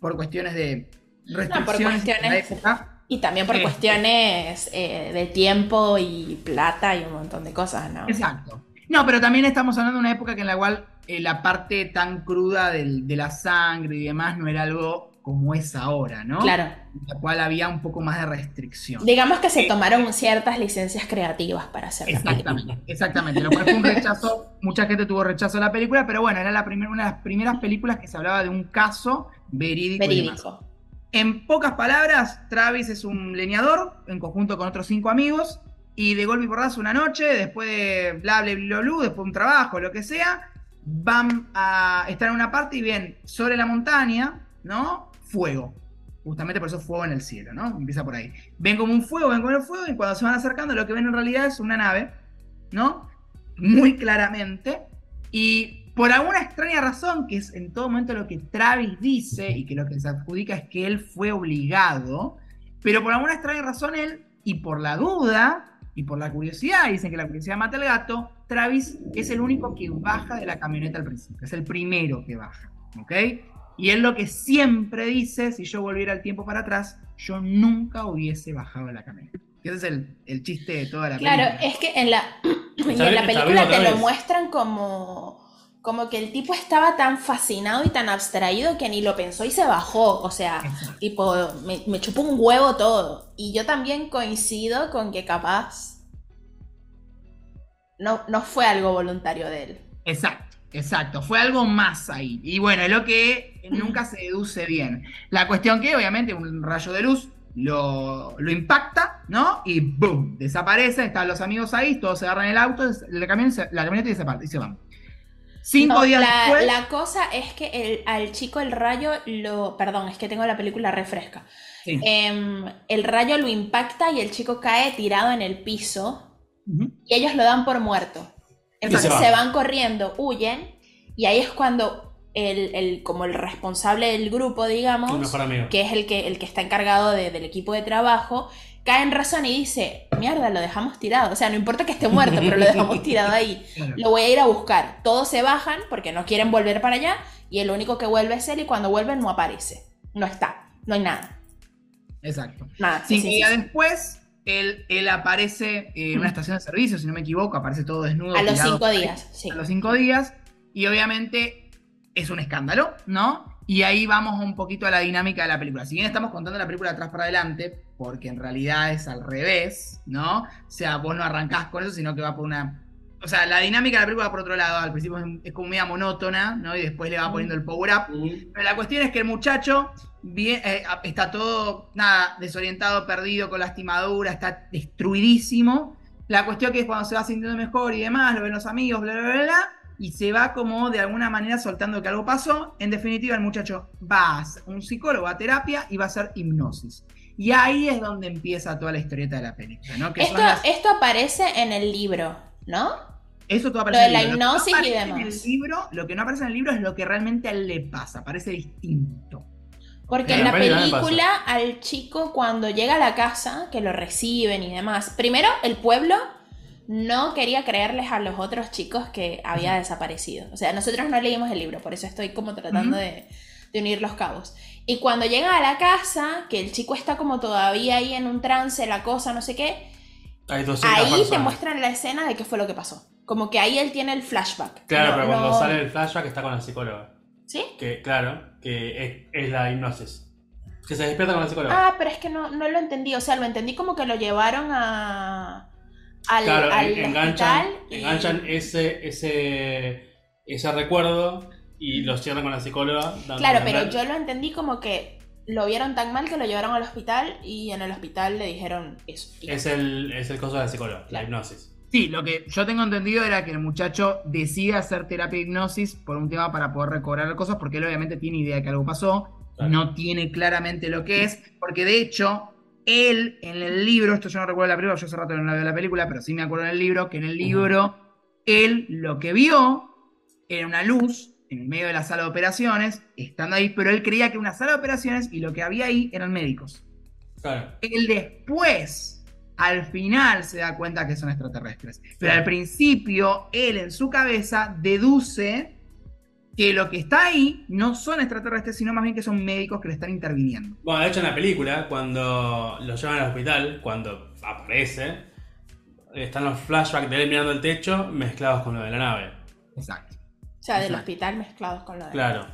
por cuestiones de por restricciones de la cuestiones- época, Y también por Sí. cuestiones eh, de tiempo y plata y un montón de cosas, ¿no? Exacto. No, pero también estamos hablando de una época que en la cual eh, la parte tan cruda del- de la sangre y demás no era algo como es ahora, ¿no? Claro. En la cual había un poco más de restricción. Digamos que se Sí. tomaron ciertas licencias creativas para hacer la. Exactamente, exactamente. Lo cual fue un rechazo, mucha gente tuvo rechazo a la película, pero bueno, era la primera, una de las primeras películas que se hablaba de un caso verídico. Verídico. En pocas palabras, Travis es un leñador en conjunto con otros cinco amigos y de golpe y porrazo una noche, después de bla bla bla bla, después de un trabajo, lo que sea, van a estar en una parte y ven sobre la montaña, ¿no? Fuego. Justamente por eso fuego en el cielo, ¿no? Empieza por ahí. Ven como un fuego, ven como el fuego y cuando se van acercando lo que ven en realidad es una nave, ¿no? Muy claramente. Y por alguna extraña razón, que es en todo momento lo que Travis dice y que lo que se adjudica es que él fue obligado, pero por alguna extraña razón él, y por la duda, y por la curiosidad, dicen que la curiosidad mata al gato, Travis es el único que baja de la camioneta al principio, es el primero que baja, ¿ok? Y él lo que siempre dice, si yo volviera el tiempo para atrás, yo nunca hubiese bajado la camioneta. Ese es el, el chiste de toda la Claro, película. es que en la, en la película te lo muestran como, como que el tipo estaba tan fascinado y tan abstraído que ni lo pensó y se bajó. O sea, Exacto. tipo, me, me chupó un huevo todo. Y yo también coincido con que capaz no, no fue algo voluntario de él. Exacto, exacto. Fue algo más ahí. Y bueno, es lo que nunca se deduce bien. La cuestión que, obviamente, un rayo de luz lo, lo impacta, ¿no? Y ¡boom! Desaparece, están los amigos ahí, todos se agarran el auto, la camioneta, la camioneta y, se, y se van. Cinco No, días la, después. la cosa es que el- al chico el rayo lo... Perdón, es que tengo la película refresca. Sí. Em, el rayo lo impacta y el chico cae tirado en el piso y ellos lo dan por muerto. Entonces se se, va. van corriendo, huyen, y ahí es cuando el, el- como el responsable del grupo, digamos, Tu mejor amigo. que es el que, el que está encargado de- del equipo de trabajo, cae en razón y dice, mierda, lo dejamos tirado. O sea, no importa que esté muerto, pero lo dejamos tirado ahí. Lo voy a ir a buscar. Todos se bajan porque no quieren volver para allá y el único que vuelve es él y cuando vuelve no aparece. No está. No hay nada. Exacto. Nada. Cinco Sí, sí, días sí. después, él, él aparece en una estación de servicio, si no me equivoco, aparece todo desnudo. A los cinco días, sí. A los cinco días. Y obviamente es un escándalo, ¿no? Y ahí vamos un poquito a la dinámica de la película. Si bien estamos contando la película atrás para adelante, porque en realidad es al revés, ¿no? O sea, vos no arrancás con eso, sino que va por una. O sea, la dinámica de la película va por otro lado. Al principio es, es como media monótona, ¿no? Y después le va poniendo el power up. Pero la cuestión es que el muchacho bien- eh, está todo, nada, desorientado, perdido, con lastimadura, está destruidísimo. La cuestión que es cuando se va sintiendo mejor y demás, lo ven los amigos, bla, bla, bla, bla, y se va como de alguna manera soltando que algo pasó. En definitiva, el muchacho va a un psicólogo a terapia y va a hacer hipnosis. Y ahí es donde empieza toda la historieta de la película, ¿no? Que Esto, las- esto aparece en el libro, ¿no? Eso todo lo aparece de en la el libro. Lo que no hipnosis y aparece En demás. el libro, lo que no aparece en el libro es lo que realmente a él le pasa, parece distinto. Porque En la la película al chico cuando llega a la casa, que lo reciben y demás, primero el pueblo no quería creerles a los otros chicos que había desaparecido. O sea, nosotros no leímos el libro, por eso estoy como tratando de, de unir los cabos. Y cuando llega a la casa, que el chico está como todavía ahí en un trance, la cosa, no sé qué, Hay 200 ahí te muestran la escena de qué fue lo que pasó. Como que ahí él tiene el flashback. Claro, No- pero cuando no- sale el flashback está con la psicóloga. ¿Sí? Que, claro, que es, es la hipnosis. Que se despierta con la psicóloga. Ah, pero es que no, no lo entendí. O sea, lo entendí como que lo llevaron a. Al, claro, al en- enganchan, y- enganchan ese, ese, ese recuerdo y lo cierran con la psicóloga. Claro, la pero yo lo entendí como que lo vieron tan mal que lo llevaron al hospital y en el hospital le dijeron eso. Es el, es el coso de la psicóloga, la hipnosis. Sí, lo que yo tengo entendido era que el muchacho decide hacer terapia de hipnosis por un tema para poder recobrar cosas, porque él obviamente tiene idea de que algo pasó, Claro. no tiene claramente lo que es, porque de hecho, él en el libro, esto yo no recuerdo la película, yo hace rato no la veo la película, pero sí me acuerdo en el libro, que en el libro, él lo que vio era una luz en el medio de la sala de operaciones, estando ahí, pero él creía que era una sala de operaciones y lo que había ahí eran médicos. Claro. Él después, al final, se da cuenta que son extraterrestres. Pero al principio, él en su cabeza deduce que lo que está ahí no son extraterrestres, sino más bien que son médicos que le están interviniendo. Bueno, de hecho en la película, cuando lo llevan al hospital, cuando aparece, están los flashbacks de él mirando el techo mezclados con lo de la nave. Exacto. O sea, del Exacto. hospital mezclados con lo de. Claro.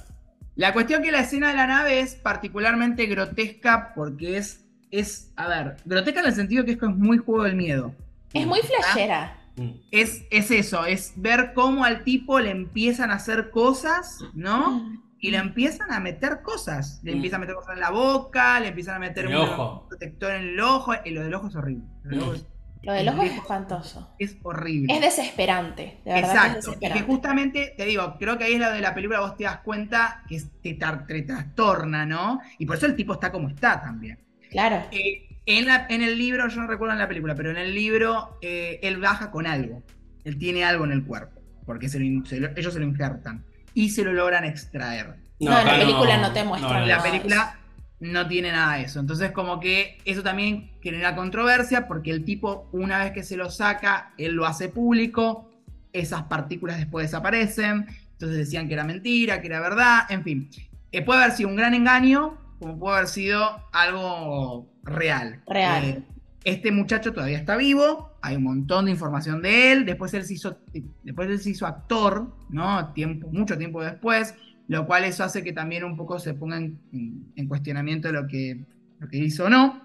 La cuestión que la escena de la nave es particularmente grotesca porque es, es, a ver, grotesca en el sentido que es, que es muy juego del miedo. Es muy flashera. Mm. Es, es eso, es ver cómo al tipo le empiezan a hacer cosas, ¿no? y le empiezan a meter cosas. Le Mm. empiezan a meter cosas en la boca, le empiezan a meter un ojo. protector en el ojo. Y lo del ojo es horrible. Lo del ojo es, Lo del ojo es espantoso. es horrible. Es desesperante. De verdad que es Exacto. Y que justamente, te digo, creo que ahí es la de la película, vos te das cuenta que te, te trastorna, ¿no? Y por eso el tipo está como está también. Claro. Eh, en, la- en el libro, yo no recuerdo en la película, pero en el libro eh, él baja con algo. Él tiene algo en el cuerpo, porque se lo se lo- ellos se lo injertan y se lo logran extraer. No, en la película no te muestran no, la película no tiene nada de eso. Entonces, como que eso también genera controversia, porque el tipo, una vez que se lo saca, él lo hace público, esas partículas después desaparecen, entonces decían que era mentira, que era verdad, en fin. Eh, puede haber sido un gran engaño, como puede haber sido algo real. Real. Eh, este muchacho todavía está vivo, hay un montón de información de él, después él se hizo, después él se hizo actor, ¿no? Tiempo, mucho tiempo después, lo cual eso hace que también un poco se ponga en, en- en cuestionamiento lo que, lo que hizo o no.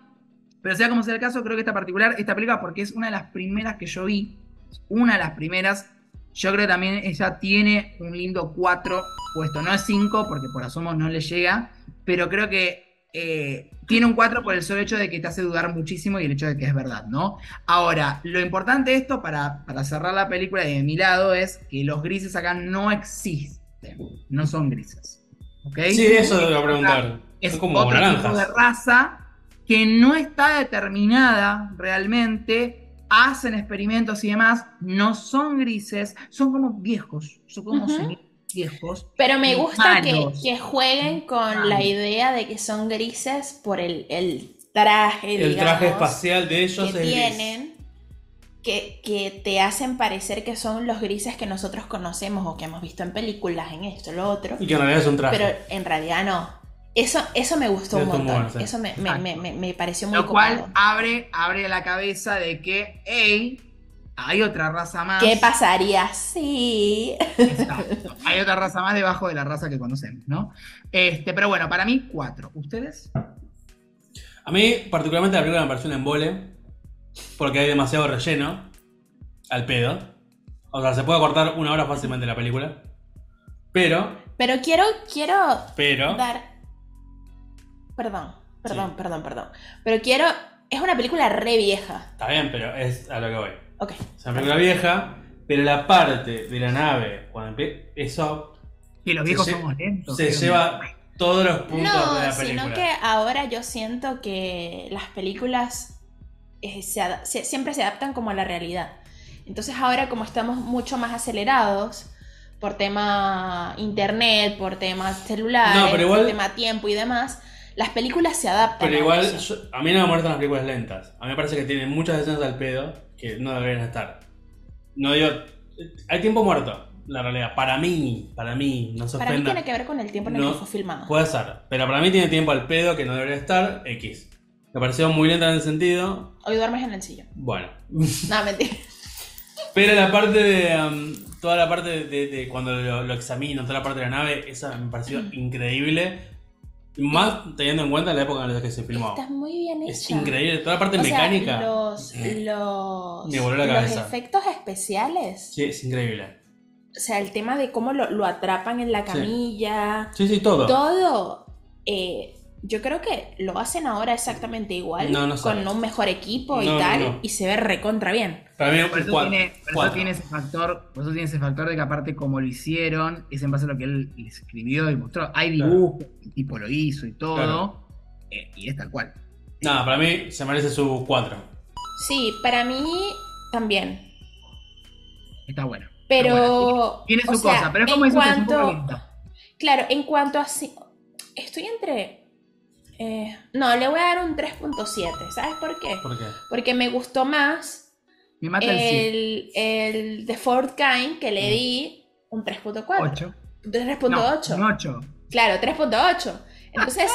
Pero sea como sea el caso, creo que esta particular, esta película, porque es una de las primeras que yo vi, una de las primeras, yo creo que también ella tiene un lindo 4 puesto, no es 5 porque por asomo no le llega, pero creo que eh, tiene un 4 por el solo hecho de que te hace dudar muchísimo y el hecho de que es verdad, ¿no? Ahora, lo importante de esto, para, para cerrar la película y de mi lado, es que los grises acá no existen, no son grises. ¿Ok? Sí, eso te iba a preguntar. Es Son como otro tipo de raza que no está determinada realmente hacen experimentos y demás, no son grises, son como viejos, son como semi- viejos. Pero me gusta que, jueguen con la Malos. idea de que son grises por el, el traje, El traje espacial de ellos que es gris. tienen, que, que te hacen parecer que son los grises que nosotros conocemos o que hemos visto en películas, en esto, lo otro. Y que en realidad es un traje. Pero en realidad no. Eso, eso me gustó un Eso montón. bueno, sí. Eso me, me- me- me- me pareció muy Lo cual abre, abre la cabeza de que, hey, hay otra raza más. ¿Qué pasaría si? Exacto. Hay otra raza más debajo de la raza que conocemos, ¿no? Este, pero bueno, para mí, cuatro. ¿Ustedes? A mí, particularmente, la película me pareció un embole. Porque hay demasiado relleno. Al pedo. O sea, se puede cortar una hora fácilmente la película. Pero, Pero quiero, quiero pero. dar. Perdón, perdón, perdón, perdón. Pero quiero. Es una película re vieja. Está bien, pero es a lo que voy. Ok. Es una película vieja. Pero la parte de la nave, cuando eso Que los viejos Se somos lentos. se ¿qué lleva todos los puntos de No, la sino película. que ahora yo siento que las películas eh, se se- siempre se adaptan como a la realidad. Entonces ahora como estamos mucho más acelerados por tema internet, por temas celulares, No, pero igual- por tema tiempo y demás, las películas se adaptan. Pero a igual, eso. yo- a mí no me molestan las películas lentas. A mí me parece que tienen muchas escenas al pedo que no deberían estar. No digo. Hay tiempo muerto, la realidad. Para mí, para mí, no se Para mí tiene que ver con el tiempo en el No, que fue filmado. Puede ser, pero para mí tiene tiempo al pedo que no debería estar. X. Me pareció muy lenta en ese sentido. Hoy duermes en el sillón. Bueno. No, mentira. Pero la parte de. um, toda la parte de, de- de cuando lo, lo examino, toda la parte de la nave, esa me pareció increíble. Más teniendo en cuenta la época en la que se filmó. Está muy bien hecha. Es increíble. Toda la parte O sea, mecánica. los, Sí. los, Me voló la los efectos especiales. Sí, es increíble. O sea, el tema de cómo lo, lo atrapan en la Sí. camilla. Sí, sí, todo. Todo. eh, yo creo que lo hacen ahora exactamente igual. No, no con un mejor equipo No, y no, tal. no. Y se ve recontra bien. Para mí, Por eso, cuatro. tiene, por eso tiene ese factor, por eso tiene ese factor de que aparte como lo hicieron, es en base a lo que él escribió y mostró. Hay Claro. dibujos, el tipo lo hizo y todo, Claro. eh, y es tal cual. Nada, para mí se merece su 4. Sí, para mí también. Está bueno. Pero. Bueno, Tiene su sea, cosa, pero es en como poco cuanto-. Claro, en cuanto a... Estoy entre... eh, no, le voy a dar un 3.7. ¿Sabes por qué? ¿Por qué? Porque me gustó más Me mata el 100. el, el The Fourth Kind que le Mm. di un 3.4. 8. 3.8. un 8. Claro, 3.8. Entonces,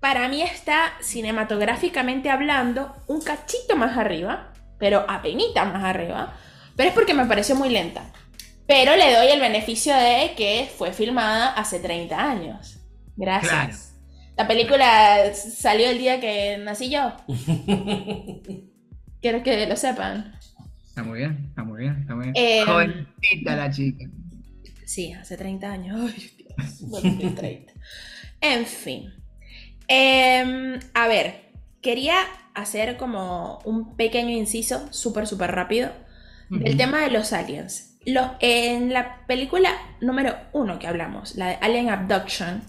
para mí está cinematográficamente hablando un cachito más arriba, pero apenita más arriba. Pero es porque me pareció muy lenta. Pero le doy el beneficio de que fue filmada hace 30 años. Gracias. La película salió el día que nací yo. Quiero que lo sepan. Está muy bien, está muy bien, está muy bien. Eh, Jovencita la chica. Sí, hace 30 años. Ay, Dios, no tengo 30. En fin. Em, a ver, quería hacer como un pequeño inciso, súper, súper rápido, del Ujú. tema de los aliens. Los, en la película número uno que hablamos, la de Alien Abduction,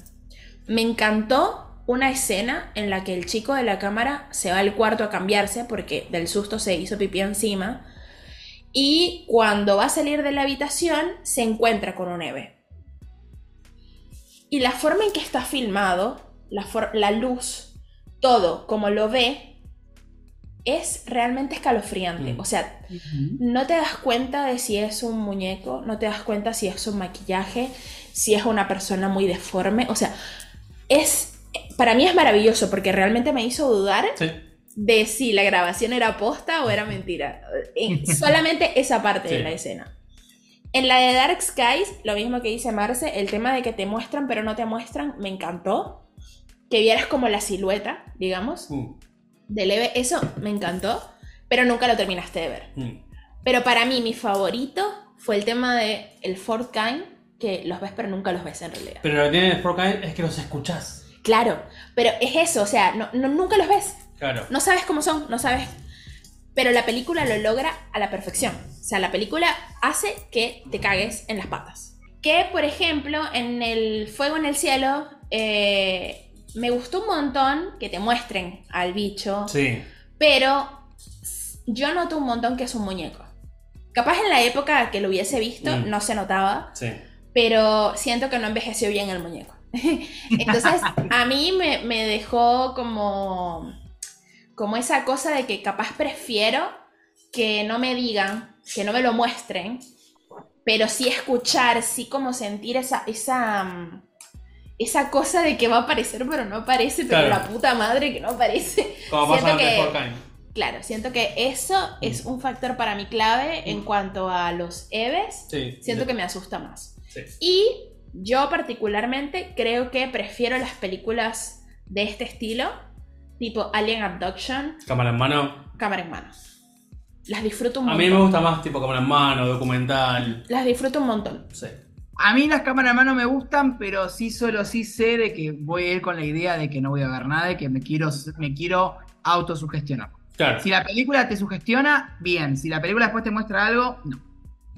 me encantó una escena en la que el chico de la cámara se va al cuarto a cambiarse porque del susto se hizo pipí encima. Y cuando va a salir de la habitación, se encuentra con un Eve. Y la forma en que está filmado, la, luz, todo como lo ve, es realmente escalofriante. Mm. O sea, no te das cuenta de si es un muñeco, no te das cuenta si es un maquillaje, si es una persona muy deforme. O sea, es. Para mí es maravilloso porque realmente me hizo dudar Sí. de si la grabación era posta o era mentira. En- solamente esa parte de la escena. En la de Dark Skies, lo mismo que dice Marce, el tema de que te muestran pero no te muestran, me encantó. Que vieras como la silueta, digamos, Mm, del Eve, eso me encantó, pero nunca lo terminaste de ver. mm. Pero para mí, mi favorito fue el tema de el Fort Kind, que los ves pero nunca los ves en realidad. Pero lo que tiene Forkine es que los escuchás. Claro, pero es eso, o sea, no, no- nunca los ves. Claro. No sabes cómo son, no sabes. Pero la película lo logra a la perfección. O sea, la película hace que te cagues en las patas. Que, por ejemplo, en el Fuego en el Cielo, eh, me gustó un montón que te muestren al bicho, Sí. pero yo noto un montón que es un muñeco. Capaz en la época que lo hubiese visto Mm. no se notaba, Sí. Pero siento que no envejeció bien el muñeco. Entonces, a mí me, me dejó como, como esa cosa de que capaz prefiero que no me digan, que no me lo muestren, pero sí escuchar, sí como sentir esa, esa, mm, esa cosa de que va a aparecer, pero no aparece, pero Claro. la puta madre que no aparece. Como Siento en que-. Claro, siento que eso es un factor para mí clave en cuanto a los Eves. Sí. Siento que me asusta más. Sí. Y yo particularmente creo que prefiero las películas de este estilo, tipo Alien Abduction, Cámara en mano. cámara en mano. Las disfruto un A montón. mí me gusta más tipo cámara en mano, documental. Las disfruto un montón. Sí. A mí las cámaras de mano me gustan, pero sí solo sí sé de que voy a ir con la idea de que no voy a ver nada y que me quiero, me quiero autosugestionar. Claro. Si la película te sugestiona, bien. Si la película después te muestra algo, no.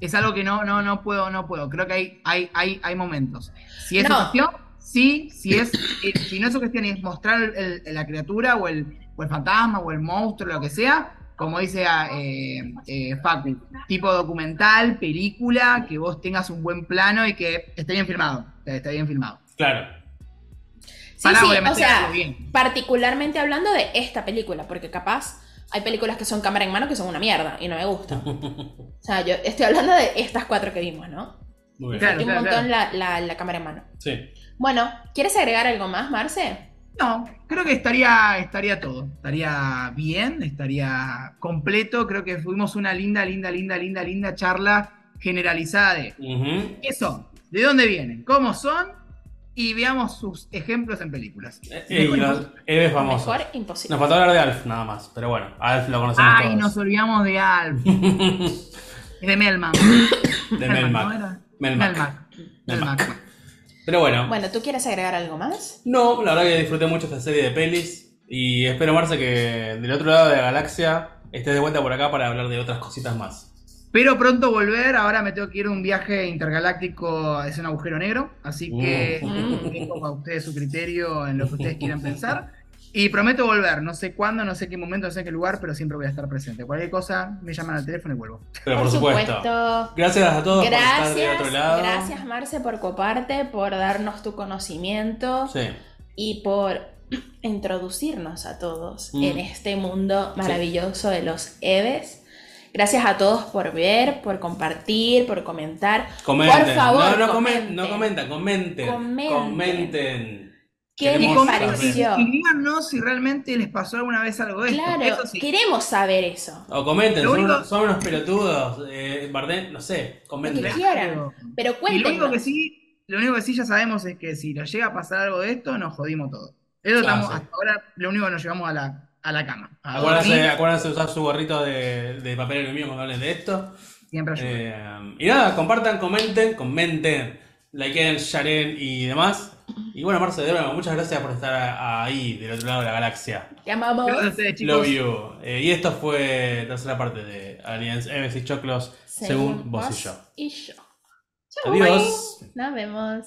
Es algo que no, no, no puedo, no puedo. Creo que hay, hay, hay, hay momentos. Si es No. sugestión, sí. Si es, eh, si no es sugestión y es mostrar el- el- la criatura o el, o el fantasma o el monstruo, lo que sea, como dice ah, eh, eh, Facu, tipo documental, película, que vos tengas un buen plano y que esté bien filmado. Esté bien filmado. Claro. Sí, Pará, sí, o sea, bien. particularmente hablando de esta película, porque capaz hay películas que son cámara en mano que son una mierda y no me gustan. O sea, yo estoy hablando de estas cuatro que vimos, ¿no? Muy bien. Claro. Un montón la, la- la cámara en mano. Sí. Bueno, ¿quieres agregar algo más, Marce? No, creo que estaría, estaría todo. Estaría bien, estaría completo. Creo que fuimos una linda, linda, linda, linda, linda charla generalizada de qué son, de dónde vienen, cómo son y veamos sus ejemplos en películas. Eh, y los Eves famosos. Mejor imposible. Nos faltó hablar de Alf nada más, pero bueno, Alf lo conocemos Ay, todos. nos olvidamos de Alf. Es de Melman. de. Melmac. Melmac. Melmac. Pero bueno, Bueno, ¿tú quieres agregar algo más? no, la verdad que disfruté mucho esta serie de pelis y espero, Marce, que del otro lado de la galaxia estés de vuelta por acá para hablar de otras cositas más. Pero pronto volver, ahora me tengo que ir a un viaje intergaláctico, es un agujero negro, así que dejo a ustedes su criterio en lo que ustedes quieran pensar. Y prometo volver, no sé cuándo, no sé qué momento, no sé qué lugar, pero siempre voy a estar presente. Cualquier cosa, me llaman al teléfono y vuelvo. Pero por, supuesto. Gracias a todos por estar Gracias, otro lado. gracias Marce por coparte, por darnos tu conocimiento Sí. y por introducirnos a todos Mm. en este mundo maravilloso de los Eves. Gracias a todos por ver, por compartir, por comentar. Comenten. Por favor, no, no, comen- comenten. no comenten, comenten. Comenten. Comenten. ¿Qué Queremos les saber. pareció? Y díganos si realmente les pasó alguna vez algo de esto. Claro, Eso sí. queremos saber eso. O comenten, son, único- unos, son unos pelotudos. Eh, Bardem, no sé, comenten. Lo que quieran. Pero Y lo cuéntenos. único que sí, lo único que sí ya sabemos es que si nos llega a pasar algo de esto, nos jodimos todo. Eso Ah, estamos, sí. hasta ahora, lo único que nos llevamos a la, a la cama. A Acuérdense, acuérdense de usar su gorrito de, de papel aluminio cuando hablen de esto. siempre ayuda. Eh, y nada, compartan, comenten, comenten, likeen, sharen y demás. Y bueno, Marce, de nuevo, muchas gracias por estar ahí, del otro lado de la galaxia. Te amamos. Gracias. Love you. Eh, y esto fue tercera parte de Aliens, Eves y Choclos, según vos y yo. Y yo. Adiós. Nos vemos.